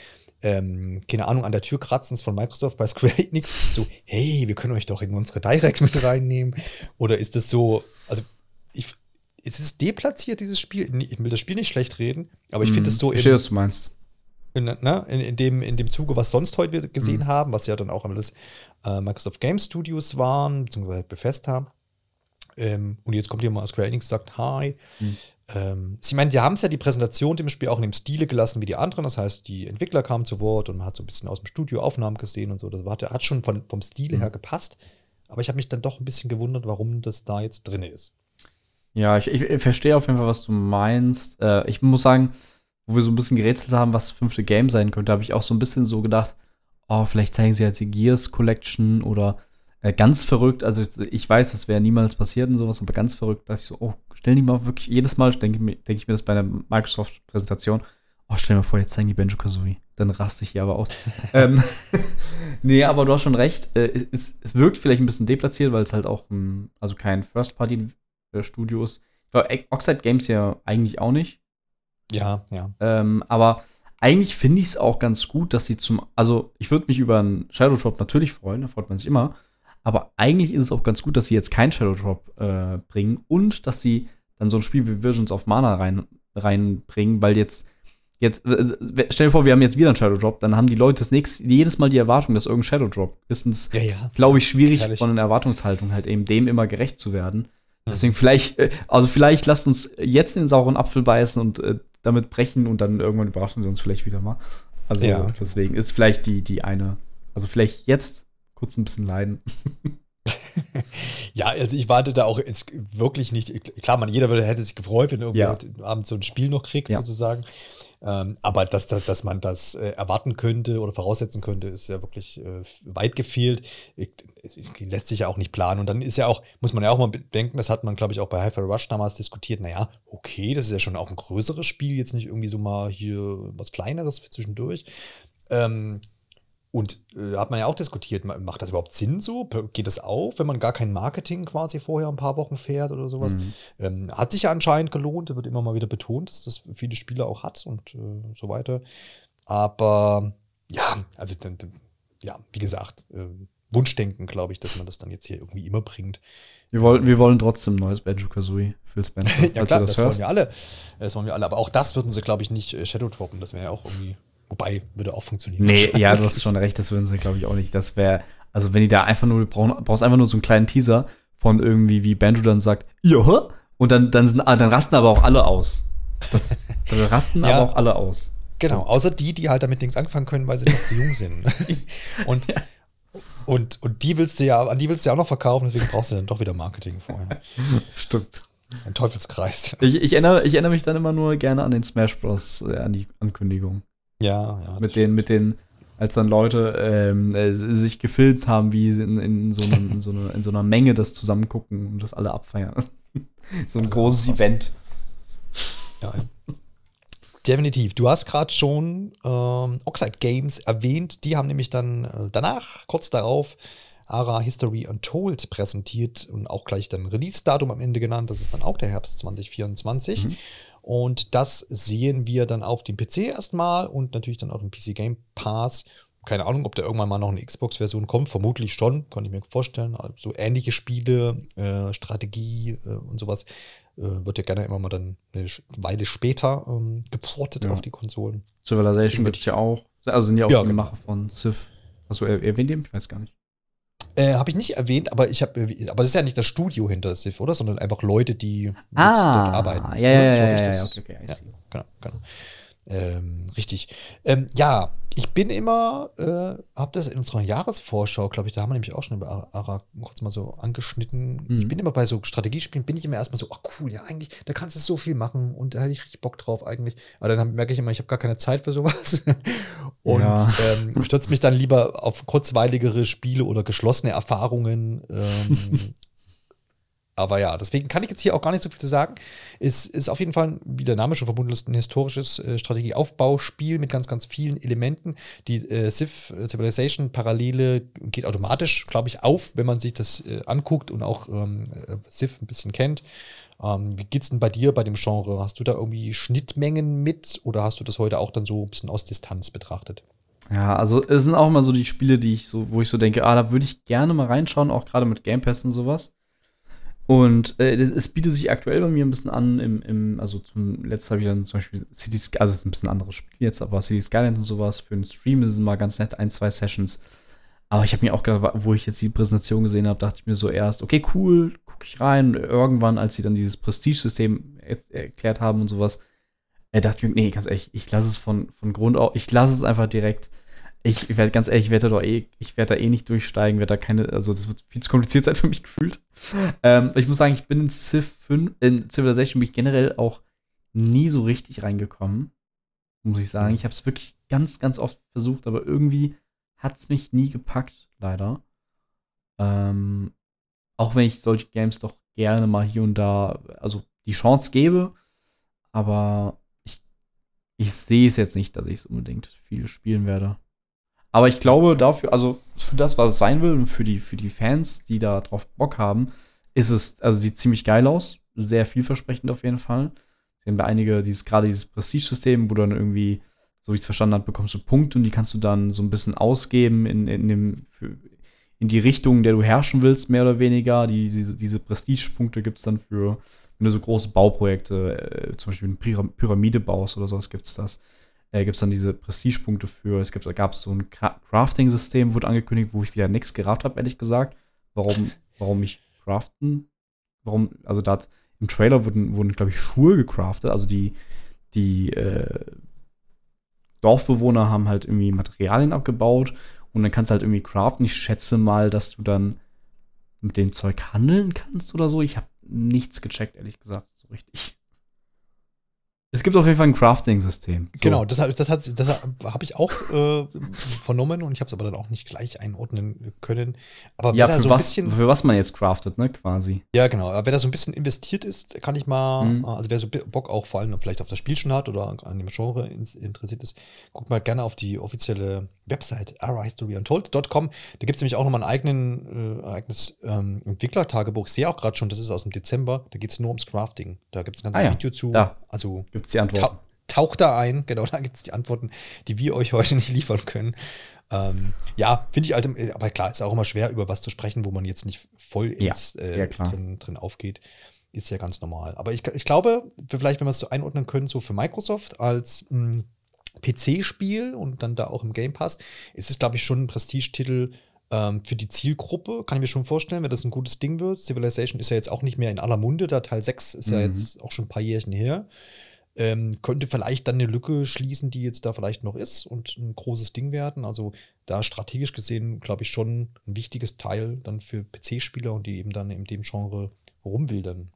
ähm, keine Ahnung, an der Tür kratzens von Microsoft bei Square Enix, so, hey, wir können euch doch in unsere Direct mit reinnehmen? Oder ist das so, also ich, es ist deplatziert, dieses Spiel. Ich will das Spiel nicht schlecht reden, aber ich finde es so Ich verstehe, was du meinst. In, ne, in, in, dem, in dem Zuge, was sonst heute wir gesehen haben, was ja dann auch alles äh, Microsoft Game Studios waren, beziehungsweise Bethesda. Ähm, und jetzt kommt hier mal Square Enix sagt Hi. Ähm, ich meine, die haben es ja die Präsentation dem Spiel auch in dem Stile gelassen wie die anderen. Das heißt, die Entwickler kamen zu Wort und man hat so ein bisschen aus dem Studio Aufnahmen gesehen und so. Das war, hat schon von, vom Stile her gepasst. Aber ich habe mich dann doch ein bisschen gewundert, warum das da jetzt drin ist. Ja, ich, ich, ich verstehe auf jeden Fall, was du meinst. Äh, ich muss sagen, wo wir so ein bisschen gerätselt haben, was das fünfte Game sein könnte, habe ich auch so ein bisschen so gedacht, oh, vielleicht zeigen sie jetzt die Gears Collection oder äh, ganz verrückt. Also ich weiß, das wäre niemals passiert und sowas, aber ganz verrückt, dass ich so, oh, stell die mal wirklich, jedes Mal denke ich mir- denke ich mir das bei einer Microsoft-Präsentation, oh, stell dir mal vor, jetzt zeigen die Banjo Kazooie. Dann raste ich hier aber aus. ähm, nee, aber du hast schon recht. Äh, es, es wirkt vielleicht ein bisschen deplatziert, weil es halt auch ein, also kein First-Party-Studio ist. Ich glaube, Oxide Games ja eigentlich auch nicht. Ja, ja. Ähm, aber eigentlich finde ich es auch ganz gut, dass sie zum, also ich würde mich über einen Shadow Drop natürlich freuen, da freut man sich immer. Aber eigentlich ist es auch ganz gut, dass sie jetzt keinen Shadow Drop äh, bringen und dass sie dann so ein Spiel wie Visions of Mana rein, reinbringen, weil jetzt, jetzt, stell dir vor, wir haben jetzt wieder einen Shadow Drop, dann haben die Leute das nächste, jedes Mal die Erwartung, dass irgendein Shadow Drop ist. Und es Ja, ja. glaube ich, schwierig von einer Erwartungshaltung halt eben dem immer gerecht zu werden. Deswegen vielleicht, äh, also vielleicht lasst uns jetzt den sauren Apfel beißen und äh, damit brechen und dann irgendwann überraschen sie uns vielleicht wieder mal. Also Ja. deswegen ist vielleicht die, die eine, also vielleicht jetzt kurz ein bisschen leiden. Ja, also ich warte da auch jetzt wirklich nicht. Klar, man, jeder würde, hätte sich gefreut, wenn irgendwie Ja. heute Abend so ein Spiel noch kriegt, Ja. sozusagen. Ähm, aber dass, dass, dass man das äh, erwarten könnte oder voraussetzen könnte, ist ja wirklich äh, weit gefehlt. Ich, es lässt sich ja auch nicht planen. Und dann ist ja auch, muss man ja auch mal bedenken, das hat man, glaube ich, auch bei Hi-Fi Rush damals diskutiert. Naja, okay, das ist ja schon auch ein größeres Spiel, jetzt nicht irgendwie so mal hier was Kleineres zwischendurch. Ähm, und äh, hat man ja auch diskutiert, ma- macht das überhaupt Sinn so? Geht das auf, wenn man gar kein Marketing quasi vorher ein paar Wochen fährt oder sowas? Mhm. Ähm, hat sich ja anscheinend gelohnt, da wird immer mal wieder betont, dass das viele Spieler auch hat und äh, so weiter. Aber ja, also dann, dann, ja, wie gesagt, äh, Wunschdenken, glaube ich, dass man das dann jetzt hier irgendwie immer bringt. Wir wollen, wir wollen trotzdem ein neues Banjo Kazooie, Phil Spencer. Ja klar, du das, wollen wir alle. Das wollen wir alle. Aber auch das würden sie, glaube ich, nicht äh, Shadow droppen. Das wäre ja auch irgendwie, wobei, würde auch funktionieren. Nee, ja, du hast schon recht, das würden sie, glaube ich, auch nicht. Das wäre, also wenn die da einfach nur, brauchen, brauchst einfach nur so einen kleinen Teaser von irgendwie, wie Banjo dann sagt, ja, und dann, dann, sind, ah, dann rasten aber auch alle aus. Das, dann rasten Ja. aber auch alle aus. Genau, außer die, die halt damit nichts anfangen können, weil sie noch zu jung sind. Und, und, und die willst du ja, an die willst du ja auch noch verkaufen, deswegen brauchst du dann doch wieder Marketing vorher. Stimmt. Ein Teufelskreis. Ich, ich, erinnere, ich erinnere mich dann immer nur gerne an den Smash Bros. Äh, an die Ankündigung. Ja, ja. Mit den, mit den, als dann Leute ähm, äh, sich gefilmt haben, wie sie in, in, so einem, in, so einer, in so einer Menge das zusammengucken und das alle abfeiern. so ein Alle großes. Event. Ja, ja. Definitiv. Du hast gerade schon ähm, Oxide Games erwähnt. Die haben nämlich dann äh, danach, kurz darauf, Ara History Untold präsentiert und auch gleich dann Release-Datum am Ende genannt. Das ist dann auch der Herbst 2024. Mhm. Und das sehen wir dann auf dem PC erstmal und natürlich dann auch im PC Game Pass. Keine Ahnung, ob da irgendwann mal noch eine Xbox-Version kommt. Vermutlich schon, kann ich mir vorstellen. Also so ähnliche Spiele, äh, Strategie äh, und sowas äh, wird ja gerne immer mal dann eine Weile später ähm, geportet Ja. auf die Konsolen. Civilization gibt es ja auch. Also sind ja auch Ja, die genau. Macher von Civ. Du er- erwähnt eben? Ich weiß gar nicht. Äh, habe ich nicht erwähnt, aber ich habe, aber das ist ja nicht das Studio hinter Civ, oder? Sondern einfach Leute, die jetzt Ah, dort arbeiten. ja, ja, ja, ja, ja, okay, okay, ja, genau, genau. Ähm, richtig. Ähm, ja, ich bin immer, äh, habe das in unserer Jahresvorschau, glaube ich, da haben wir nämlich auch schon über Ara- kurz mal so angeschnitten. Mhm. Ich bin immer bei so Strategiespielen, bin ich immer erstmal so, ach cool, ja, eigentlich, da kannst du so viel machen und da hätte ich richtig Bock drauf eigentlich. Aber dann merke ich immer, ich habe gar keine Zeit für sowas. und Ja. ähm, stürze mich dann lieber auf kurzweiligere Spiele oder geschlossene Erfahrungen. Ähm, aber ja, deswegen kann ich jetzt hier auch gar nicht so viel zu sagen. Es ist auf jeden Fall, wie der Name schon verbunden ist, ein historisches äh, Strategieaufbauspiel mit ganz, ganz vielen Elementen. Die äh, Civ äh, Civilization Parallele geht automatisch, glaube ich, auf, wenn man sich das äh, anguckt und auch ähm, äh, Civ ein bisschen kennt. Ähm, wie geht's denn bei dir bei dem Genre? Hast du da irgendwie Schnittmengen mit oder hast du das heute auch dann so ein bisschen aus Distanz betrachtet? Ja, also es sind auch immer so die Spiele, die ich so, wo ich so denke, ah, da würde ich gerne mal reinschauen, auch gerade mit Game Pass und sowas. Und äh, es bietet sich aktuell bei mir ein bisschen an, im, im also zum letzten habe ich dann zum Beispiel Cities, also es ist ein bisschen anderes Spiel jetzt, aber City Skylines und sowas für einen Stream ist es mal ganz nett, ein, zwei Sessions. Aber ich habe mir auch gedacht, wo ich jetzt die Präsentation gesehen habe, dachte ich mir so erst, okay, cool, gucke ich rein. Irgendwann, als sie dann dieses Prestige-System er erklärt haben und sowas, äh, dachte ich mir, nee, ganz ehrlich, ich lasse es von, von Grund auf, ich lasse es einfach direkt. Ich, ich werde ganz ehrlich, ich werde da eh, ich werde da eh nicht durchsteigen, werde da keine, also das wird viel zu kompliziert sein für mich gefühlt. Ähm, ich muss sagen, ich bin in Civ 5, in Civilization bin ich generell auch nie so richtig reingekommen, muss ich sagen. Ich habe es wirklich ganz, ganz oft versucht, aber irgendwie hat es mich nie gepackt, leider. Ähm, auch wenn ich solche Games doch gerne mal hier und da, also die Chance gebe, aber ich, ich sehe es jetzt nicht, dass ich es unbedingt viel spielen werde. Aber ich glaube dafür, also für das, was es sein will und für die, für die Fans, die da drauf Bock haben, ist es, also sieht ziemlich geil aus. Sehr vielversprechend auf jeden Fall. Haben da einige, dieses, gerade dieses Prestige-System, wo du dann irgendwie so wie ich es verstanden habe, bekommst du Punkte und die kannst du dann so ein bisschen ausgeben in, in, dem, für, in die Richtung, in der du herrschen willst, mehr oder weniger. Die, diese, diese Prestige-Punkte gibt es dann für, wenn du so große Bauprojekte, äh, zum Beispiel eine Pyramide baust oder sowas, gibt es das. Äh, gibt es dann diese Prestige-Punkte für. Es gibt, gab so ein Crafting-System, wurde angekündigt, wo ich wieder nichts gerafft habe, ehrlich gesagt. Warum, warum ich craften? Warum, also da im Trailer wurden, wurden glaube ich, Schuhe gecraftet, also die, die äh, Dorfbewohner haben halt irgendwie Materialien abgebaut und dann kannst du halt irgendwie craften. Ich schätze mal, dass du dann mit dem Zeug handeln kannst oder so. Ich habe nichts gecheckt, ehrlich gesagt, so richtig. Es gibt auf jeden Fall ein Crafting-System. So. Genau, das, das, das, das habe ich auch äh, vernommen und ich habe es aber dann auch nicht gleich einordnen können. Aber ja, für, so was, für was man jetzt craftet, ne, quasi. Ja, genau. Aber wer da so ein bisschen investiert ist, kann ich mal, mhm. also wer so Bock auch vor allem vielleicht auf das Spiel schon hat oder an dem Genre interessiert ist, guckt mal gerne auf die offizielle Website arahistoryuntold.com. Da gibt es nämlich auch nochmal ein eigenen, äh, eigenes ähm, Entwicklertagebuch. Ich sehe auch gerade schon, das ist aus dem Dezember. Da geht es nur ums Crafting. Da gibt es ein ganzes ah, ja. Video zu. Da. Also gibt es die Antworten. Ta taucht da ein, genau, da gibt es die Antworten, die wir euch heute nicht liefern können. Ähm, ja, finde ich halt, aber klar, ist auch immer schwer, über was zu sprechen, wo man jetzt nicht voll ins, ja, äh, drin, drin aufgeht. Ist ja ganz normal. Aber ich, ich glaube, vielleicht, wenn wir es so einordnen können, so für Microsoft als mh, hm, PC-Spiel und dann da auch im Game Pass, ist es, glaube ich, schon ein Prestigetitel ähm, für die Zielgruppe. Kann ich mir schon vorstellen, wenn das ein gutes Ding wird. Civilization ist ja jetzt auch nicht mehr in aller Munde. Da Teil 6 ist mhm. ja jetzt auch schon ein paar Jährchen her. Ähm, könnte vielleicht dann eine Lücke schließen, die jetzt da vielleicht noch ist und ein großes Ding werden. Also da strategisch gesehen, glaube ich, schon ein wichtiges Teil dann für PC-Spieler und die eben dann in dem Genre rumwildern.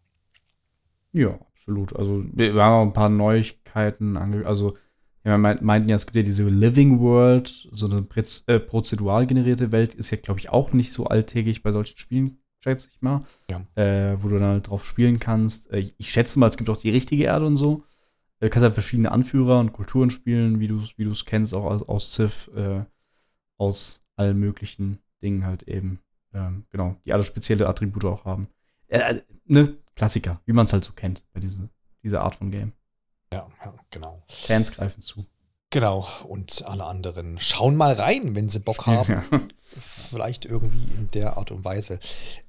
Ja, absolut. Also wir haben auch ein paar Neuigkeiten ange also wir meinten ja, es gibt ja diese Living World, so eine äh, prozedural generierte Welt, ist ja, glaube ich, auch nicht so alltäglich bei solchen Spielen, schätze ich mal. Ja. Äh, wo du dann halt drauf spielen kannst. Äh, ich schätze mal, es gibt auch die richtige Erde und so. Du kannst halt verschiedene Anführer und Kulturen spielen, wie du es wie kennst, auch aus, aus Civ, äh, aus allen möglichen Dingen halt eben. Ähm, genau, die alle spezielle Attribute auch haben. Äh, ne, Klassiker, wie man es halt so kennt bei diese, dieser Art von Game. Ja, ja, genau. Fans greifen zu. Genau, und alle anderen schauen mal rein, wenn sie Bock haben. Ja. Vielleicht irgendwie in der Art und Weise.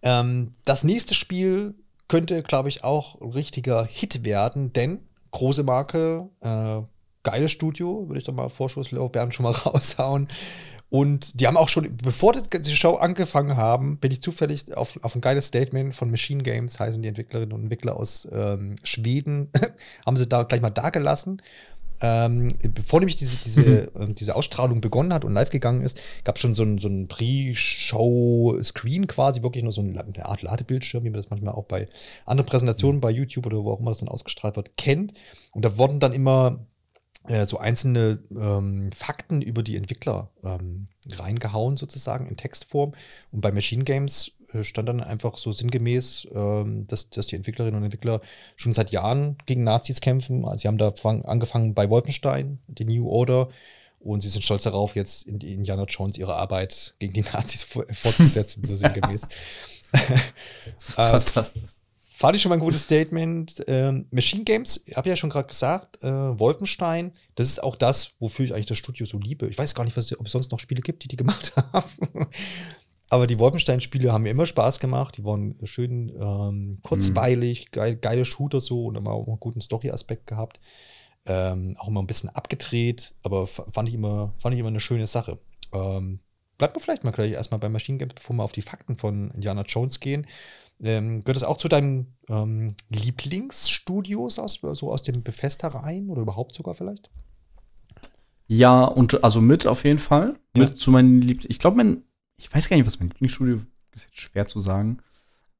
Ähm, das nächste Spiel könnte, glaube ich, auch ein richtiger Hit werden, denn große Marke, äh, geiles Studio, würde ich doch mal Vorschusslorbeeren schon mal raushauen. Und die haben auch schon, bevor die Show angefangen haben, bin ich zufällig auf, auf ein geiles Statement von Machine Games, heißen die Entwicklerinnen und Entwickler aus ähm, Schweden, haben sie da gleich mal da gelassen. Ähm, bevor nämlich diese, diese, mhm. diese Ausstrahlung begonnen hat und live gegangen ist, gab es schon so ein, so ein Pre-Show-Screen quasi, wirklich nur so eine Art Ladebildschirm, wie man das manchmal auch bei anderen Präsentationen bei YouTube oder wo auch immer das dann ausgestrahlt wird, kennt. Und da wurden dann immer so einzelne ähm, Fakten über die Entwickler ähm, reingehauen, sozusagen in Textform. Und bei Machine Games äh, stand dann einfach so sinngemäß, ähm, dass, dass die Entwicklerinnen und Entwickler schon seit Jahren gegen Nazis kämpfen. Also sie haben da fang, angefangen bei Wolfenstein, die New Order. Und sie sind stolz darauf, jetzt in Indiana Jones ihre Arbeit gegen die Nazis fortzusetzen, so sinngemäß. äh, Fand ich schon mal ein gutes Statement. Ähm, Machine Games, habe ich ja schon gerade gesagt, äh, Wolfenstein, das ist auch das, wofür ich eigentlich das Studio so liebe. Ich weiß gar nicht, was, ob es sonst noch Spiele gibt, die die gemacht haben. Aber die Wolfenstein-Spiele haben mir immer Spaß gemacht. Die waren schön ähm, kurzweilig, geil, geile Shooter so und immer auch einen guten Story-Aspekt gehabt. Ähm, auch immer ein bisschen abgedreht, aber fand ich immer, fand ich immer eine schöne Sache. Ähm, bleibt man vielleicht mal gleich erstmal bei Machine Games, bevor wir auf die Fakten von Indiana Jones gehen. Ähm, gehört das auch zu deinen ähm, Lieblingsstudios aus, so aus dem Bethesda-Reihen oder überhaupt sogar vielleicht? Ja, und also mit auf jeden Fall. Ja. Mit zu meinen Lieblings. Ich glaube, mein, ich weiß gar nicht, was mein Lieblingsstudio ist jetzt schwer zu sagen.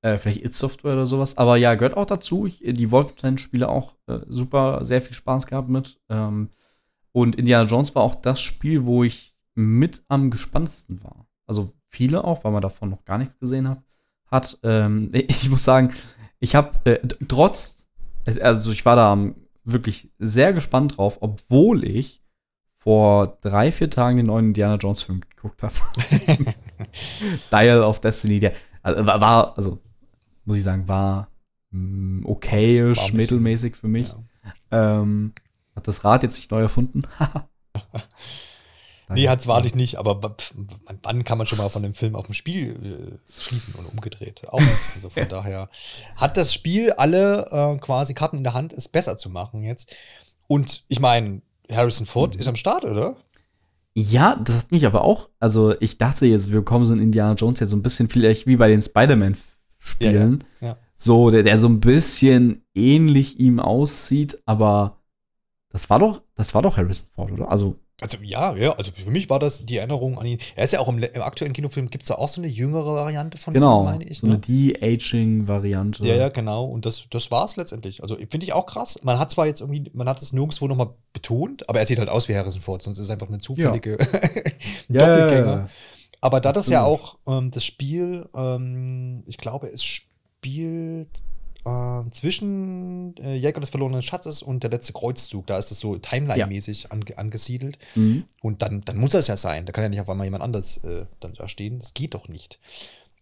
Äh, vielleicht It Software oder sowas. Aber ja, gehört auch dazu. Ich, die Wolfenstein-Spiele auch äh, super, sehr viel Spaß gehabt mit. Ähm, und Indiana Jones war auch das Spiel, wo ich mit am gespanntesten war. Also viele auch, weil man davon noch gar nichts gesehen hat. Hat ähm, ich muss sagen, ich habe äh, trotz, also ich war da wirklich sehr gespannt drauf, obwohl ich vor drei, vier Tagen den neuen Indiana Jones Film geguckt habe. Dial of Destiny, der also, war, also muss ich sagen, war mh, mm, okayisch, mittelmäßig für mich. Ja. Ähm, hat das Rad jetzt nicht neu erfunden? nee, hat's wahrlich nicht, aber wann kann man schon mal von dem Film auf dem Spiel äh, schließen und umgedreht? Auch nicht. Also von daher hat das Spiel alle äh, quasi Karten in der Hand, es besser zu machen jetzt. Und ich meine, Harrison Ford mhm. ist am Start, oder? Ja, das hat mich aber auch, also ich dachte jetzt, wir kommen so in Indiana Jones jetzt so ein bisschen vielleicht wie bei den Spider-Man-Spielen. Ja, ja, ja. So, der, der so ein bisschen ähnlich ihm aussieht, aber das war doch, das war doch Harrison Ford, oder? Also also ja, ja, also für mich war das die Erinnerung an ihn. Er ist ja auch im, im aktuellen Kinofilm, gibt es da auch so eine jüngere Variante von genau, ihm, meine ich. Genau, so eine ne? De-Aging-Variante. Ja, ja, genau. Und das, das war es letztendlich. Also finde ich auch krass. Man hat zwar jetzt irgendwie, man hat es nirgendwo nochmal betont, aber er sieht halt aus wie Harrison Ford, sonst ist es einfach eine zufällige ja. Doppelgänger. Ja, ja, aber da das ja auch ähm, das Spiel, ähm, ich glaube, es spielt äh, zwischen äh, Jäger des verlorenen Schatzes und der letzte Kreuzzug. Da ist das so Timeline-mäßig ja. ange angesiedelt. Mhm. Und dann, dann muss das ja sein. Da kann ja nicht auf einmal jemand anders äh, dann da stehen. Das geht doch nicht.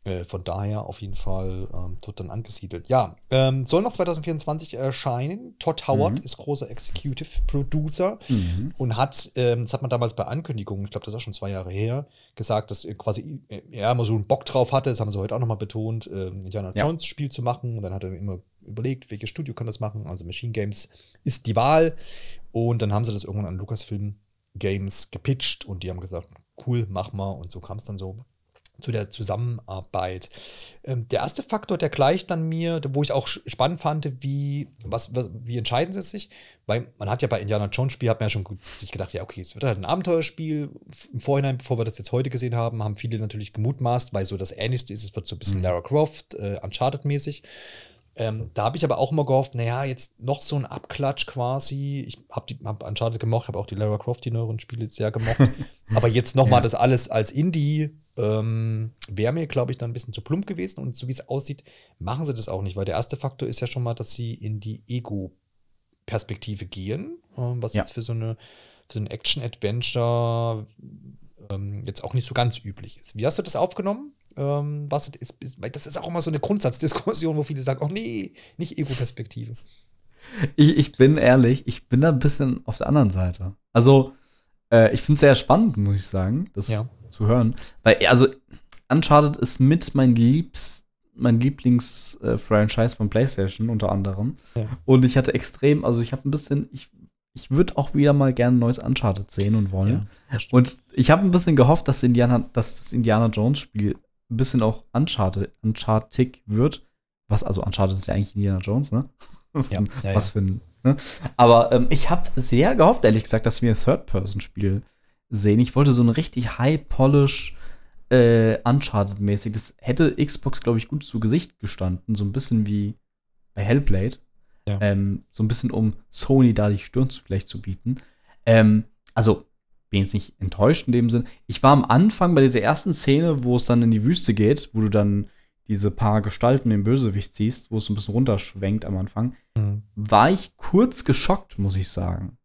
Äh, von daher auf jeden Fall ähm, dort dann angesiedelt. Ja, ähm, soll noch 2024 erscheinen. Todd Howard mhm. ist großer Executive Producer mhm. und hat, ähm, das hat man damals bei Ankündigungen, ich glaube, das ist auch schon zwei Jahre her, gesagt, dass er quasi äh, er immer so einen Bock drauf hatte, das haben sie heute auch nochmal betont, äh, Indiana ja. Jones Spiel zu machen. Und dann hat er immer überlegt, welches Studio kann das machen. Also Machine Games ist die Wahl. Und dann haben sie das irgendwann an Lucasfilm Games gepitcht und die haben gesagt, cool, mach mal. Und so kam es dann so zu der Zusammenarbeit. Ähm, der erste Faktor, der gleicht dann mir, wo ich auch spannend fand, wie, was, was, wie entscheiden sie sich? Weil man hat ja bei Indiana Jones Spiel, hat man ja schon sich gedacht, ja, okay, es wird halt ein Abenteuerspiel. Im Vorhinein, bevor wir das jetzt heute gesehen haben, haben viele natürlich gemutmaßt, weil so das Ähnlichste ist, es wird so ein bisschen mhm. Lara Croft, äh, Uncharted-mäßig. Ähm, da habe ich aber auch immer gehofft, naja, jetzt noch so ein Abklatsch quasi. Ich habe hab Uncharted gemocht, habe auch die Lara Croft, die neueren Spiele sehr gemocht. aber jetzt noch mal ja. das alles als Indie ähm, wäre mir, glaube ich, dann ein bisschen zu plump gewesen. Und so wie es aussieht, machen sie das auch nicht, weil der erste Faktor ist ja schon mal, dass sie in die Ego-Perspektive gehen, ähm, was ja. jetzt für so eine, so ein Action-Adventure ähm, jetzt auch nicht so ganz üblich ist. Wie hast du das aufgenommen? Ähm, was ist, ist, das ist auch immer so eine Grundsatzdiskussion, wo viele sagen, oh nee, nicht Ego-Perspektive. Ich, ich bin ehrlich, ich bin da ein bisschen auf der anderen Seite. Also, äh, ich finde es sehr spannend, muss ich sagen, das ja. zu hören. Weil, also, Uncharted ist mit mein Liebst, mein Lieblings-Franchise äh, von PlayStation unter anderem. Ja. Und ich hatte extrem, also ich habe ein bisschen, ich, ich würde auch wieder mal gerne ein neues Uncharted sehen und wollen. Ja, und ich habe ein bisschen gehofft, dass, Indiana, dass das Indiana Jones Spiel ein bisschen auch Uncharted, Uncharted wird. Was, also Uncharted ist ja eigentlich Indiana Jones, ne? Was, ja, ja, was für ein. Ne? Aber ähm, ich habe sehr gehofft, ehrlich gesagt, dass wir ein Third-Person-Spiel sehen. Ich wollte so ein richtig high-polish äh, Uncharted-mäßig. Das hätte Xbox, glaube ich, gut zu Gesicht gestanden. So ein bisschen wie bei Hellblade. Ja. Ähm, so ein bisschen, um Sony da die Stirn vielleicht zu bieten. Ähm, also, bin jetzt nicht enttäuscht in dem Sinn. Ich war am Anfang bei dieser ersten Szene, wo es dann in die Wüste geht, wo du dann diese paar Gestalten im Bösewicht siehst, wo es ein bisschen runterschwenkt am Anfang, mhm. war ich kurz geschockt, muss ich sagen.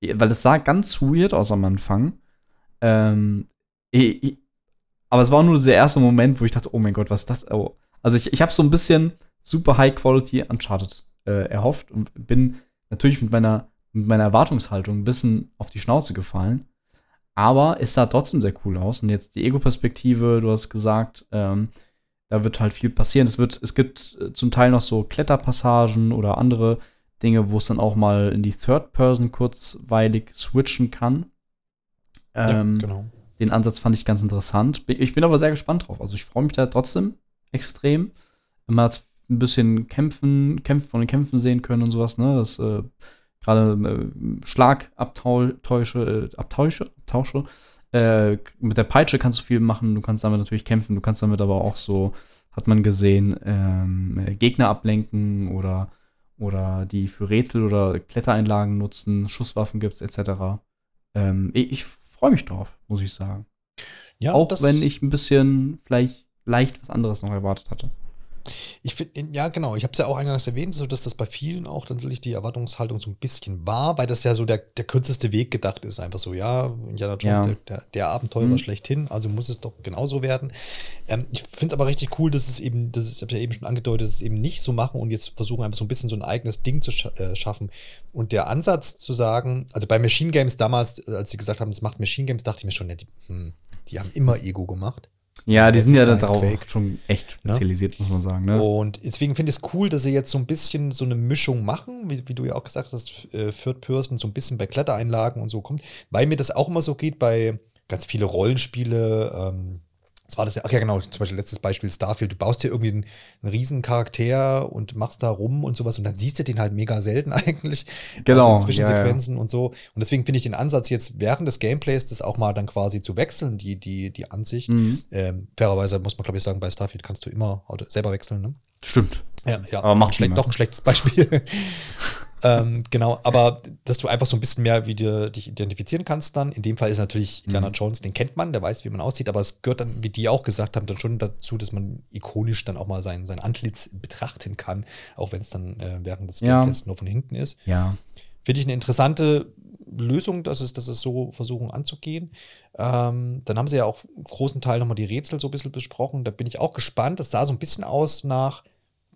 Weil es sah ganz weird aus am Anfang. Ähm, ich, ich, aber es war nur der erste Moment, wo ich dachte, oh mein Gott, was ist das? Oh. Also ich, ich habe so ein bisschen super High Quality Uncharted äh, erhofft und bin natürlich mit meiner, mit meiner Erwartungshaltung ein bisschen auf die Schnauze gefallen. Aber es sah trotzdem sehr cool aus. Und jetzt die Ego-Perspektive, du hast gesagt, ähm, da wird halt viel passieren. Es, wird, es gibt äh, zum Teil noch so Kletterpassagen oder andere Dinge, wo es dann auch mal in die Third Person kurzweilig switchen kann. Ähm, ja, genau. Den Ansatz fand ich ganz interessant. Ich bin aber sehr gespannt drauf. Also ich freue mich da trotzdem extrem. Man hat ein bisschen Kämpfen, Kämpfen von den Kämpfen sehen können und sowas, ne? Das äh, gerade äh, Schlagabtausche, äh, Abtausche, Abtausche. Äh, mit der Peitsche kannst du viel machen, du kannst damit natürlich kämpfen, du kannst damit aber auch so, hat man gesehen, ähm, Gegner ablenken oder, oder die für Rätsel oder Klettereinlagen nutzen, Schusswaffen gibt's etc. Ähm, ich, ich freue mich drauf, muss ich sagen. Ja, auch wenn ich ein bisschen vielleicht leicht was anderes noch erwartet hatte. Ich finde, ja, genau. Ich habe es ja auch eingangs erwähnt, so dass das bei vielen auch dann natürlich die Erwartungshaltung so ein bisschen war, weil das ja so der, der kürzeste Weg gedacht ist. Einfach so, ja, Indiana Jones, ja. der, der, Abenteurer mhm. schlechthin, also muss es doch genauso werden. Ähm, ich finde es aber richtig cool, dass es eben, das ist, ich habe ja eben schon angedeutet, dass es eben nicht so machen und jetzt versuchen einfach so ein bisschen so ein eigenes Ding zu sch äh, schaffen. Und der Ansatz zu sagen, also bei Machine Games damals, als sie gesagt haben, es macht Machine Games, dachte ich mir schon, ja, die, hm, die haben immer Ego gemacht. Ja, die sind ja darauf Quake. schon echt ne? spezialisiert, ja? muss man sagen. Ne? Und deswegen finde ich es cool, dass sie jetzt so ein bisschen so eine Mischung machen, wie, wie du ja auch gesagt hast, äh, Third Person so ein bisschen bei Klettereinlagen und so kommt, weil mir das auch immer so geht bei ganz viele Rollenspiele, ähm, das war das ja, ach ja genau, zum Beispiel letztes Beispiel Starfield, du baust hier irgendwie einen, einen riesen Charakter und machst da rum und sowas und dann siehst du den halt mega selten eigentlich. Genau. Zwischensequenzen ja, ja. und so. Und deswegen finde ich den Ansatz jetzt während des Gameplays, das auch mal dann quasi zu wechseln, die, die, die Ansicht. Mhm. Ähm, fairerweise muss man, glaube ich, sagen, bei Starfield kannst du immer selber wechseln, ne? Stimmt. Ja, ja. Aber macht schlecht, doch ein schlechtes Beispiel. ähm, genau, aber dass du einfach so ein bisschen mehr wie dir, dich identifizieren kannst dann. In dem Fall ist natürlich Indiana mhm. Jones, den kennt man, der weiß, wie man aussieht, aber es gehört dann, wie die auch gesagt haben, dann schon dazu, dass man ikonisch dann auch mal sein, sein Antlitz betrachten kann, auch wenn es dann äh, während des Gameplays ja. nur von hinten ist. Ja. Finde ich eine interessante Lösung, dass es, dass es so versuchen anzugehen. Ähm, dann haben sie ja auch einen großen Teil nochmal die Rätsel so ein bisschen besprochen. Da bin ich auch gespannt. Das sah so ein bisschen aus nach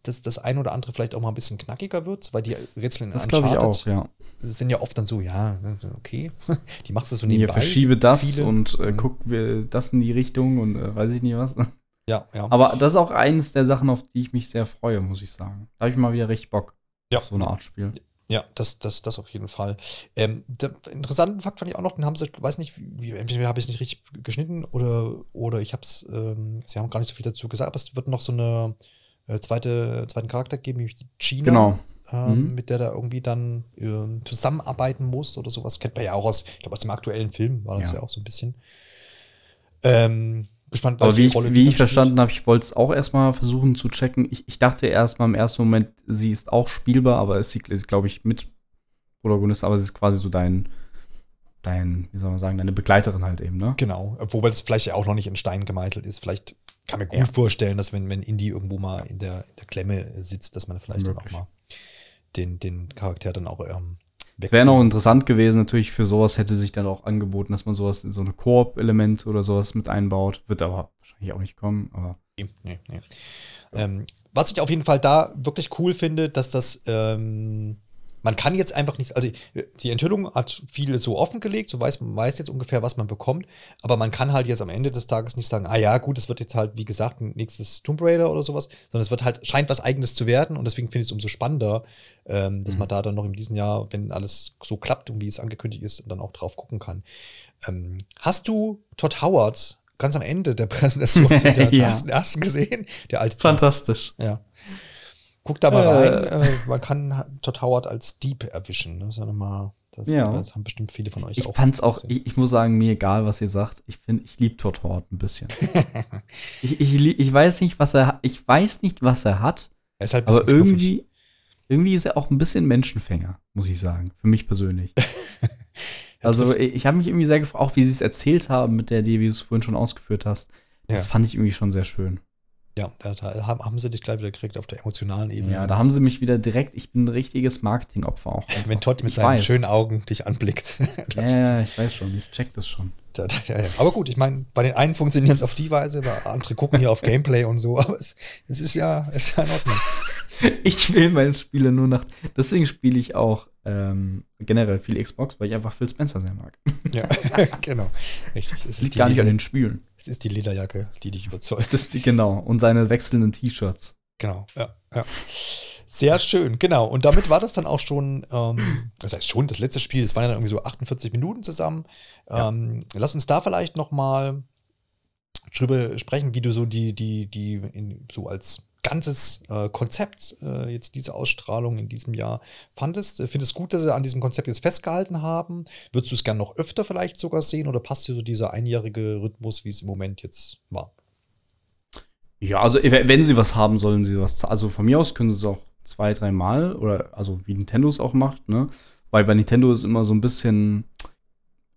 dass das ein oder andere vielleicht auch mal ein bisschen knackiger wird, weil die Rätsel in das Uncharted ich auch, ja. sind ja oft dann so, ja, okay, die machst du so nebenbei. Hier verschiebe das viele. und äh, mhm. guck wir das in die Richtung und äh, weiß ich nicht was. Ja, ja. Aber das ist auch eines der Sachen, auf die ich mich sehr freue, muss ich sagen. Da habe ich mal wieder richtig Bock ja. auf so eine Art Spiel. Ja, das, das, das auf jeden Fall. Ähm, der interessanten Fakt fand ich auch noch, den haben sie, weiß nicht, wie, entweder habe ich es nicht richtig geschnitten oder, oder ich habe es, ähm, sie haben gar nicht so viel dazu gesagt, aber es wird noch so eine äh, zweite, zweiten Charakter geben, nämlich die China. Genau. Ähm, mhm. Mit der da irgendwie dann äh, zusammenarbeiten muss oder sowas. Kennt man ja auch aus, ich glaube, aus dem aktuellen Film war das ja, ja auch so ein bisschen. Ähm, gespannt, Aber wie ich, Rolle wie ich verstanden habe, ich wollte es auch erstmal versuchen zu checken. Ich, ich dachte erstmal im ersten Moment, sie ist auch spielbar, aber sie, ist, glaube ich, mit Protagonist, aber sie ist quasi so dein, dein, wie soll man sagen, deine Begleiterin halt eben, ne? Genau, wobei das vielleicht ja auch noch nicht in Stein gemeißelt ist. Vielleicht kann mir gut ja. vorstellen, dass wenn, wenn Indy irgendwo mal in der, in der Klemme sitzt, dass man vielleicht dann auch mal den, den Charakter dann auch ähm, wechselt. Wäre noch interessant gewesen, natürlich für sowas hätte sich dann auch angeboten, dass man sowas, so eine Koop-Element oder sowas mit einbaut. Wird aber wahrscheinlich auch nicht kommen, aber. Nee, nee. Ähm, was ich auf jeden Fall da wirklich cool finde, dass das ähm, man kann jetzt einfach nicht, also die Enthüllung hat viele so offengelegt, so weiß man weiß jetzt ungefähr, was man bekommt, aber man kann halt jetzt am Ende des Tages nicht sagen, ah ja, gut, es wird jetzt halt, wie gesagt, ein nächstes Tomb Raider oder sowas, sondern es wird halt, scheint was Eigenes zu werden und deswegen finde ich es umso spannender, ähm, dass mhm. man da dann noch in diesem Jahr, wenn alles so klappt und wie es angekündigt ist, dann auch drauf gucken kann. Ähm, hast du Todd Howard ganz am Ende der Präsentation der ja. ersten gesehen? Der alte Fantastisch. Ja. Guck da mal rein. Äh, äh, man kann Todd Howard als Dieb erwischen. Das, ist ja nochmal, das, ja. das haben bestimmt viele von euch ich auch. Fand's auch ich, ich, muss sagen, mir egal, was ihr sagt. Ich finde, ich liebe Todd Howard ein bisschen. ich, ich, ich, weiß nicht, was er Ich weiß nicht, was er hat. Er ist halt aber irgendwie, irgendwie ist er auch ein bisschen Menschenfänger, muss ich sagen. Für mich persönlich. also, ich habe mich irgendwie sehr gefragt, auch wie sie es erzählt haben mit der Idee, wie du es vorhin schon ausgeführt hast. Das ja. fand ich irgendwie schon sehr schön. Ja, da haben sie dich gleich wieder gekriegt auf der emotionalen Ebene. Ja, da haben sie mich wieder direkt, ich bin ein richtiges Marketingopfer auch. Wenn Todd mit ich seinen weiß. schönen Augen dich anblickt. ja, ja, ich weiß schon, ich check das schon. Ja, ja, aber gut, ich meine, bei den einen funktioniert es auf die Weise, bei andere gucken hier auf Gameplay und so, aber es, es ist ja, es ist ja in Ordnung. Ich will meine Spiele nur nach, deswegen spiele ich auch ähm, generell viel Xbox, weil ich einfach Phil Spencer sehr mag. Ja, genau. Richtig. Es liegt gar nicht an den Spielen. Es ist die Lederjacke, die dich überzeugt. Die, genau. Und seine wechselnden T-Shirts. Genau, ja, ja. Sehr schön, genau. Und damit war das dann auch schon, ähm, das heißt schon, das letzte Spiel, es waren ja dann irgendwie so 48 Minuten zusammen. Ähm, ja. Lass uns da vielleicht noch mal drüber sprechen, wie du so die, die, die in, so als ganzes äh, Konzept äh, jetzt diese Ausstrahlung in diesem Jahr fandest. Findest du gut, dass sie an diesem Konzept jetzt festgehalten haben? Würdest du es gerne noch öfter vielleicht sogar sehen oder passt dir so dieser einjährige Rhythmus, wie es im Moment jetzt war? Ja, also wenn sie was haben, sollen sie was. Also von mir aus können sie es auch zwei, dreimal oder also wie Nintendo es auch macht, ne? Weil bei Nintendo ist immer so ein bisschen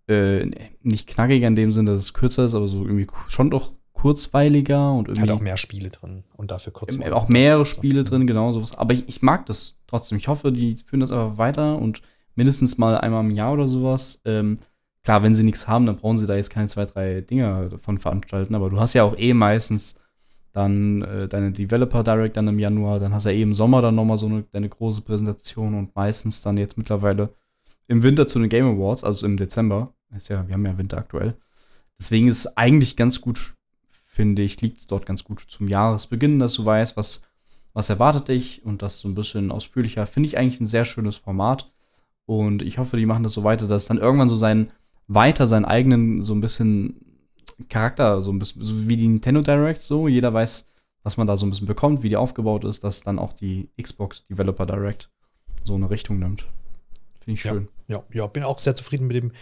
äh, nicht knackiger in dem Sinne, dass es kürzer ist, aber so irgendwie schon doch kurzweiliger und irgendwie. Hat auch mehr Spiele drin und dafür kurz. Auch mehrere Spiele drin, genau sowas. Aber ich, ich mag das trotzdem. Ich hoffe, die führen das einfach weiter und mindestens mal einmal im Jahr oder sowas. Ähm, klar, wenn sie nichts haben, dann brauchen sie da jetzt keine zwei, drei Dinger davon veranstalten. Aber du hast ja auch eh meistens dann äh, deine Developer Direct dann im Januar, dann hast du ja eh im Sommer dann nochmal so eine, deine große Präsentation und meistens dann jetzt mittlerweile im Winter zu den Game Awards, also im Dezember. Ist ja, wir haben ja Winter aktuell. Deswegen ist es eigentlich ganz gut, finde ich, liegt es dort ganz gut zum Jahresbeginn, dass du weißt, was, was erwartet dich und das so ein bisschen ausführlicher. Finde ich eigentlich ein sehr schönes Format. Und ich hoffe, die machen das so weiter, dass dann irgendwann so sein, weiter seinen eigenen, so ein bisschen Charakter, so ein bisschen, so wie die Nintendo Direct, so. Jeder weiß, was man da so ein bisschen bekommt, wie die aufgebaut ist, dass dann auch die Xbox Developer Direct so eine Richtung nimmt. Finde ich schön. Ja, ja, ja, bin auch sehr zufrieden mit dem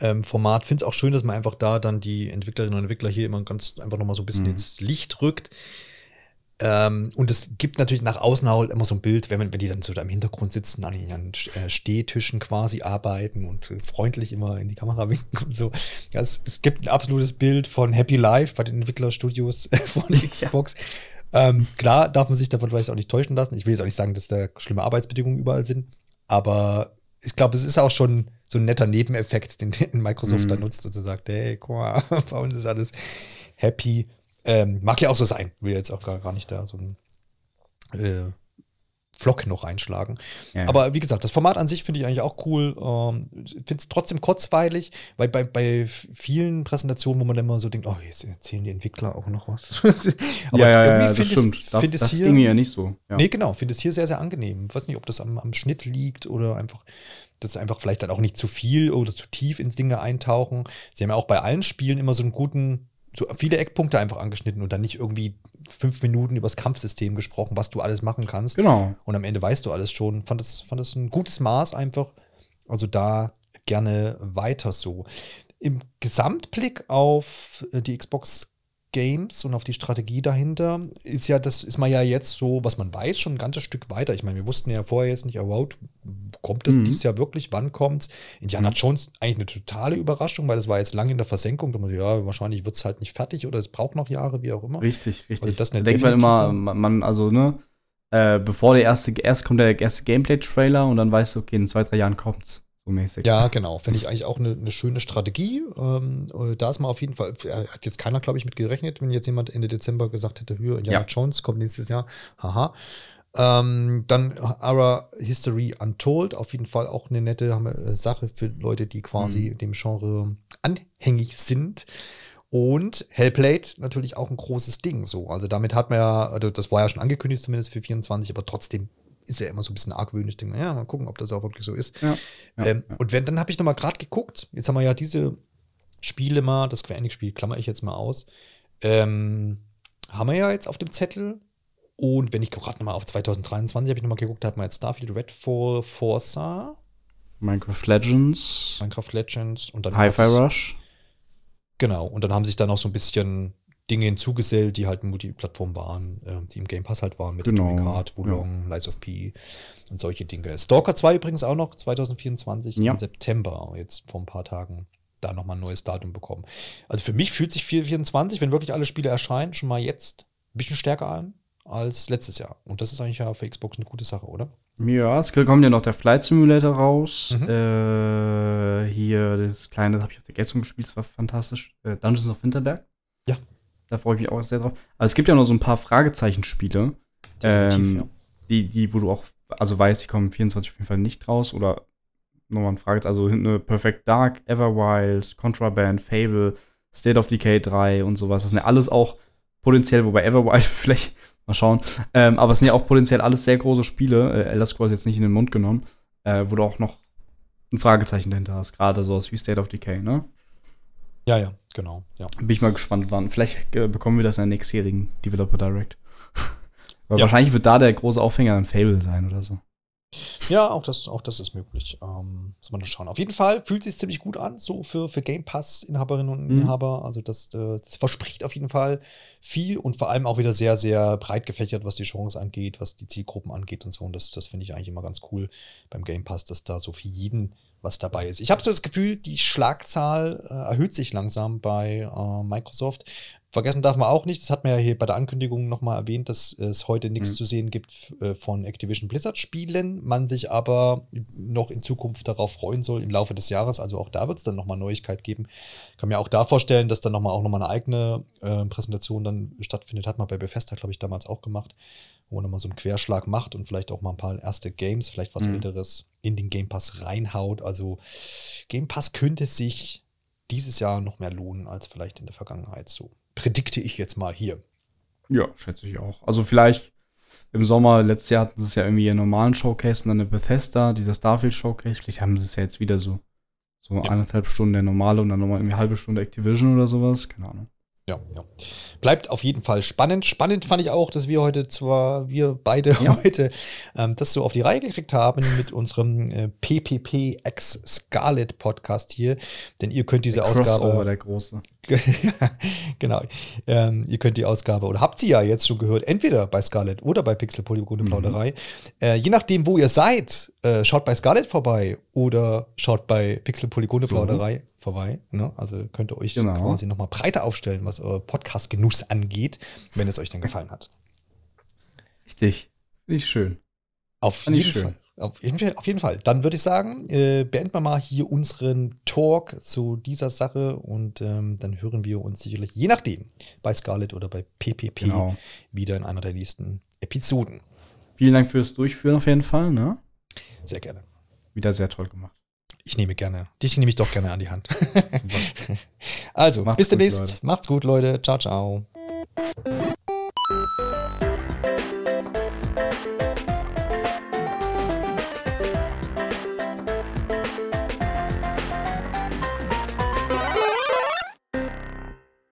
ähm, Format. Finde es auch schön, dass man einfach da dann die Entwicklerinnen und Entwickler hier immer ganz einfach nochmal so ein bisschen mhm. ins Licht rückt. Ähm, und es gibt natürlich nach außen halt immer so ein Bild, wenn, man, wenn die dann so da im Hintergrund sitzen, an ihren äh, Stehtischen quasi arbeiten und freundlich immer in die Kamera winken und so. Ja, es, es gibt ein absolutes Bild von Happy Life bei den Entwicklerstudios von Xbox. Ja. Ähm, klar darf man sich davon vielleicht auch nicht täuschen lassen. Ich will jetzt auch nicht sagen, dass da schlimme Arbeitsbedingungen überall sind, aber ich glaube, es ist auch schon so ein netter Nebeneffekt, den, den Microsoft mhm. da nutzt und so sagt, hey, guck mal, bei uns ist alles happy. Ähm, mag ja auch so sein. Will jetzt auch gar, gar nicht da so ein äh, Vlog noch einschlagen. Ja. Aber wie gesagt, das Format an sich finde ich eigentlich auch cool. Ähm, finde es trotzdem kurzweilig, weil bei, bei vielen Präsentationen, wo man dann immer so denkt, oh, jetzt erzählen die Entwickler auch noch was. Aber ja, irgendwie ja, finde ich find es hier. ja nicht so. Ja. Nee, genau, finde es hier sehr, sehr angenehm. Ich weiß nicht, ob das am, am Schnitt liegt oder einfach dass einfach vielleicht dann auch nicht zu viel oder zu tief ins Dinge eintauchen. Sie haben ja auch bei allen Spielen immer so einen guten so viele Eckpunkte einfach angeschnitten und dann nicht irgendwie fünf Minuten über das Kampfsystem gesprochen, was du alles machen kannst. Genau. Und am Ende weißt du alles schon. Fand das, fand das ein gutes Maß einfach. Also da gerne weiter so. Im Gesamtblick auf äh, die Xbox Games und auf die Strategie dahinter ist ja, das ist man ja jetzt so, was man weiß, schon ein ganzes Stück weiter. Ich meine, wir wussten ja vorher jetzt nicht, oh, wow, kommt das mhm. dieses Jahr wirklich? Wann kommt's? Indiana mhm. Jones eigentlich eine totale Überraschung, weil das war jetzt lange in der Versenkung. Da man, ja, wahrscheinlich wird es halt nicht fertig oder es braucht noch Jahre, wie auch immer. Richtig, richtig. Also das da denkt man immer, man, also, ne, äh, bevor der erste, erst kommt der erste Gameplay-Trailer und dann weißt du, okay, in zwei, drei Jahren kommt's so mäßig. Ja, genau. Finde ich eigentlich auch eine, eine schöne Strategie. Ähm, äh, da ist man auf jeden Fall, hat jetzt keiner, glaube ich, mit gerechnet, wenn jetzt jemand Ende Dezember gesagt hätte, Höhe, Indiana ja. Jones kommt nächstes Jahr. Haha. Ähm, dann Ara History Untold, auf jeden Fall auch eine nette äh, Sache für Leute, die quasi mhm. dem Genre anhängig sind. Und Hellblade natürlich auch ein großes Ding. So, also damit hat man ja, also das war ja schon angekündigt, zumindest für 24, aber trotzdem ist ja immer so ein bisschen argwöhnisch. Denke, ja, mal gucken, ob das auch wirklich so ist. Ja, ja, ähm, ja. Und wenn, dann habe ich noch mal gerade geguckt. Jetzt haben wir ja diese Spiele mal, das Square Enix-Spiel, klammer ich jetzt mal aus. Ähm, haben wir ja jetzt auf dem Zettel. Und wenn ich gerade noch mal auf 2023 habe ich noch mal geguckt, hat man jetzt Starfield, Redfall, Forza, Minecraft Legends, Minecraft Legends und dann Hi-Fi Rush. Genau, und dann haben sich dann noch so ein bisschen Dinge hinzugesellt, die halt Multiplattform waren, äh, die im Game Pass halt waren, mit genau. Atomic Heart, Wulong, ja. Lights of P und solche Dinge. Stalker 2 übrigens auch noch 2024 ja. im September, jetzt vor ein paar Tagen da nochmal ein neues Datum bekommen. Also für mich fühlt sich 424, wenn wirklich alle Spiele erscheinen, schon mal jetzt ein bisschen stärker an als letztes Jahr. Und das ist eigentlich ja für Xbox eine gute Sache, oder? Ja, es kommt ja noch der Flight Simulator raus. Mhm. Äh, hier, das kleine, das habe ich auf der Gamescom gespielt, das war fantastisch. Äh, Dungeons of Winterberg. Da freue ich mich auch sehr drauf. Aber es gibt ja noch so ein paar Fragezeichen-Spiele. Ähm, ja. die, die, wo du auch, also weißt, die kommen 24 auf jeden Fall nicht raus oder nochmal ein Frage. Also eine Perfect Dark, Everwild, Contraband, Fable, State of Decay 3 und sowas. Das sind ja alles auch potenziell, wobei Everwild vielleicht mal schauen. Ähm, aber es sind ja auch potenziell alles sehr große Spiele. Äh, Elder Scrolls jetzt nicht in den Mund genommen, äh, wo du auch noch ein Fragezeichen dahinter hast. Gerade sowas wie State of Decay, ne? Ja, ja, genau. Ja. Bin ich mal gespannt, wann. Vielleicht äh, bekommen wir das in der nächstjährigen Developer Direct. Aber Ja. wahrscheinlich wird da der große Aufhänger ein Fable sein oder so. Ja, auch das, auch das ist möglich. Ähm, muss man schauen. Auf jeden Fall fühlt sich ziemlich gut an, so für, für Game Pass-Inhaberinnen und Mhm. Inhaber. Also das, äh, das verspricht auf jeden Fall viel und vor allem auch wieder sehr, sehr breit gefächert, was die Chance angeht, was die Zielgruppen angeht und so. Und das, das finde ich eigentlich immer ganz cool beim Game Pass, dass da so für jeden was dabei ist. Ich habe so das Gefühl, die Schlagzahl äh, erhöht sich langsam bei äh, Microsoft. Vergessen darf man auch nicht, das hat man ja hier bei der Ankündigung nochmal erwähnt, dass es heute nichts Mhm. zu sehen gibt äh, von Activision Blizzard Spielen, man sich aber noch in Zukunft darauf freuen soll im Laufe des Jahres. Also auch da wird es dann nochmal Neuigkeit geben. Kann mir auch da vorstellen, dass dann nochmal auch nochmal eine eigene äh, Präsentation dann stattfindet. Hat man bei Bethesda, glaube ich, damals auch gemacht, wo man nochmal so einen Querschlag macht und vielleicht auch mal ein paar erste Games, vielleicht was Mhm. Älteres in den Game Pass reinhaut. Also Game Pass könnte sich dieses Jahr noch mehr lohnen als vielleicht in der Vergangenheit. So predikte ich jetzt mal hier. Ja, schätze ich auch. Also vielleicht im Sommer, letztes Jahr hatten sie es ja irgendwie ihren normalen Showcase und dann eine Bethesda, dieser Starfield Showcase. Vielleicht haben sie es ja jetzt wieder so. So Ja. eineinhalb Stunden der normale und dann nochmal irgendwie eine halbe Stunde Activision oder sowas. Keine Ahnung. Ja, ja. Bleibt auf jeden Fall spannend. Spannend fand ich auch, dass wir heute zwar, wir beide Ja. heute ähm, das so auf die Reihe gekriegt haben mit unserem äh, PPP X Scarlet Podcast hier. Denn ihr könnt diese Crossover, Ausgabe. der große. genau. Ähm, ihr könnt die Ausgabe, oder habt sie ja jetzt schon gehört, entweder bei Scarlet oder bei Pixel Polygone Mhm. Plauderei. Äh, je nachdem, wo ihr seid, äh, schaut bei Scarlet vorbei oder schaut bei Pixel Polygone So. Plauderei vorbei. Ne? Also könnt ihr euch Genau. quasi nochmal breiter aufstellen, was euer Podcast-Genuss angeht, wenn es euch dann gefallen hat. Richtig. Ich schön. Auf ich jeden schön. Fall. Auf jeden, Fall, auf jeden Fall. Dann würde ich sagen, äh, beenden wir mal hier unseren Talk zu dieser Sache und ähm, dann hören wir uns sicherlich, je nachdem, bei Scarlett oder bei PPP Genau. wieder in einer der nächsten Episoden. Vielen Dank fürs Durchführen auf jeden Fall. Ne? Sehr gerne. Wieder sehr toll gemacht. Ich nehme gerne, dich nehme ich doch gerne an die Hand. also, Macht's bis demnächst. Macht's gut, Leute. Ciao, ciao.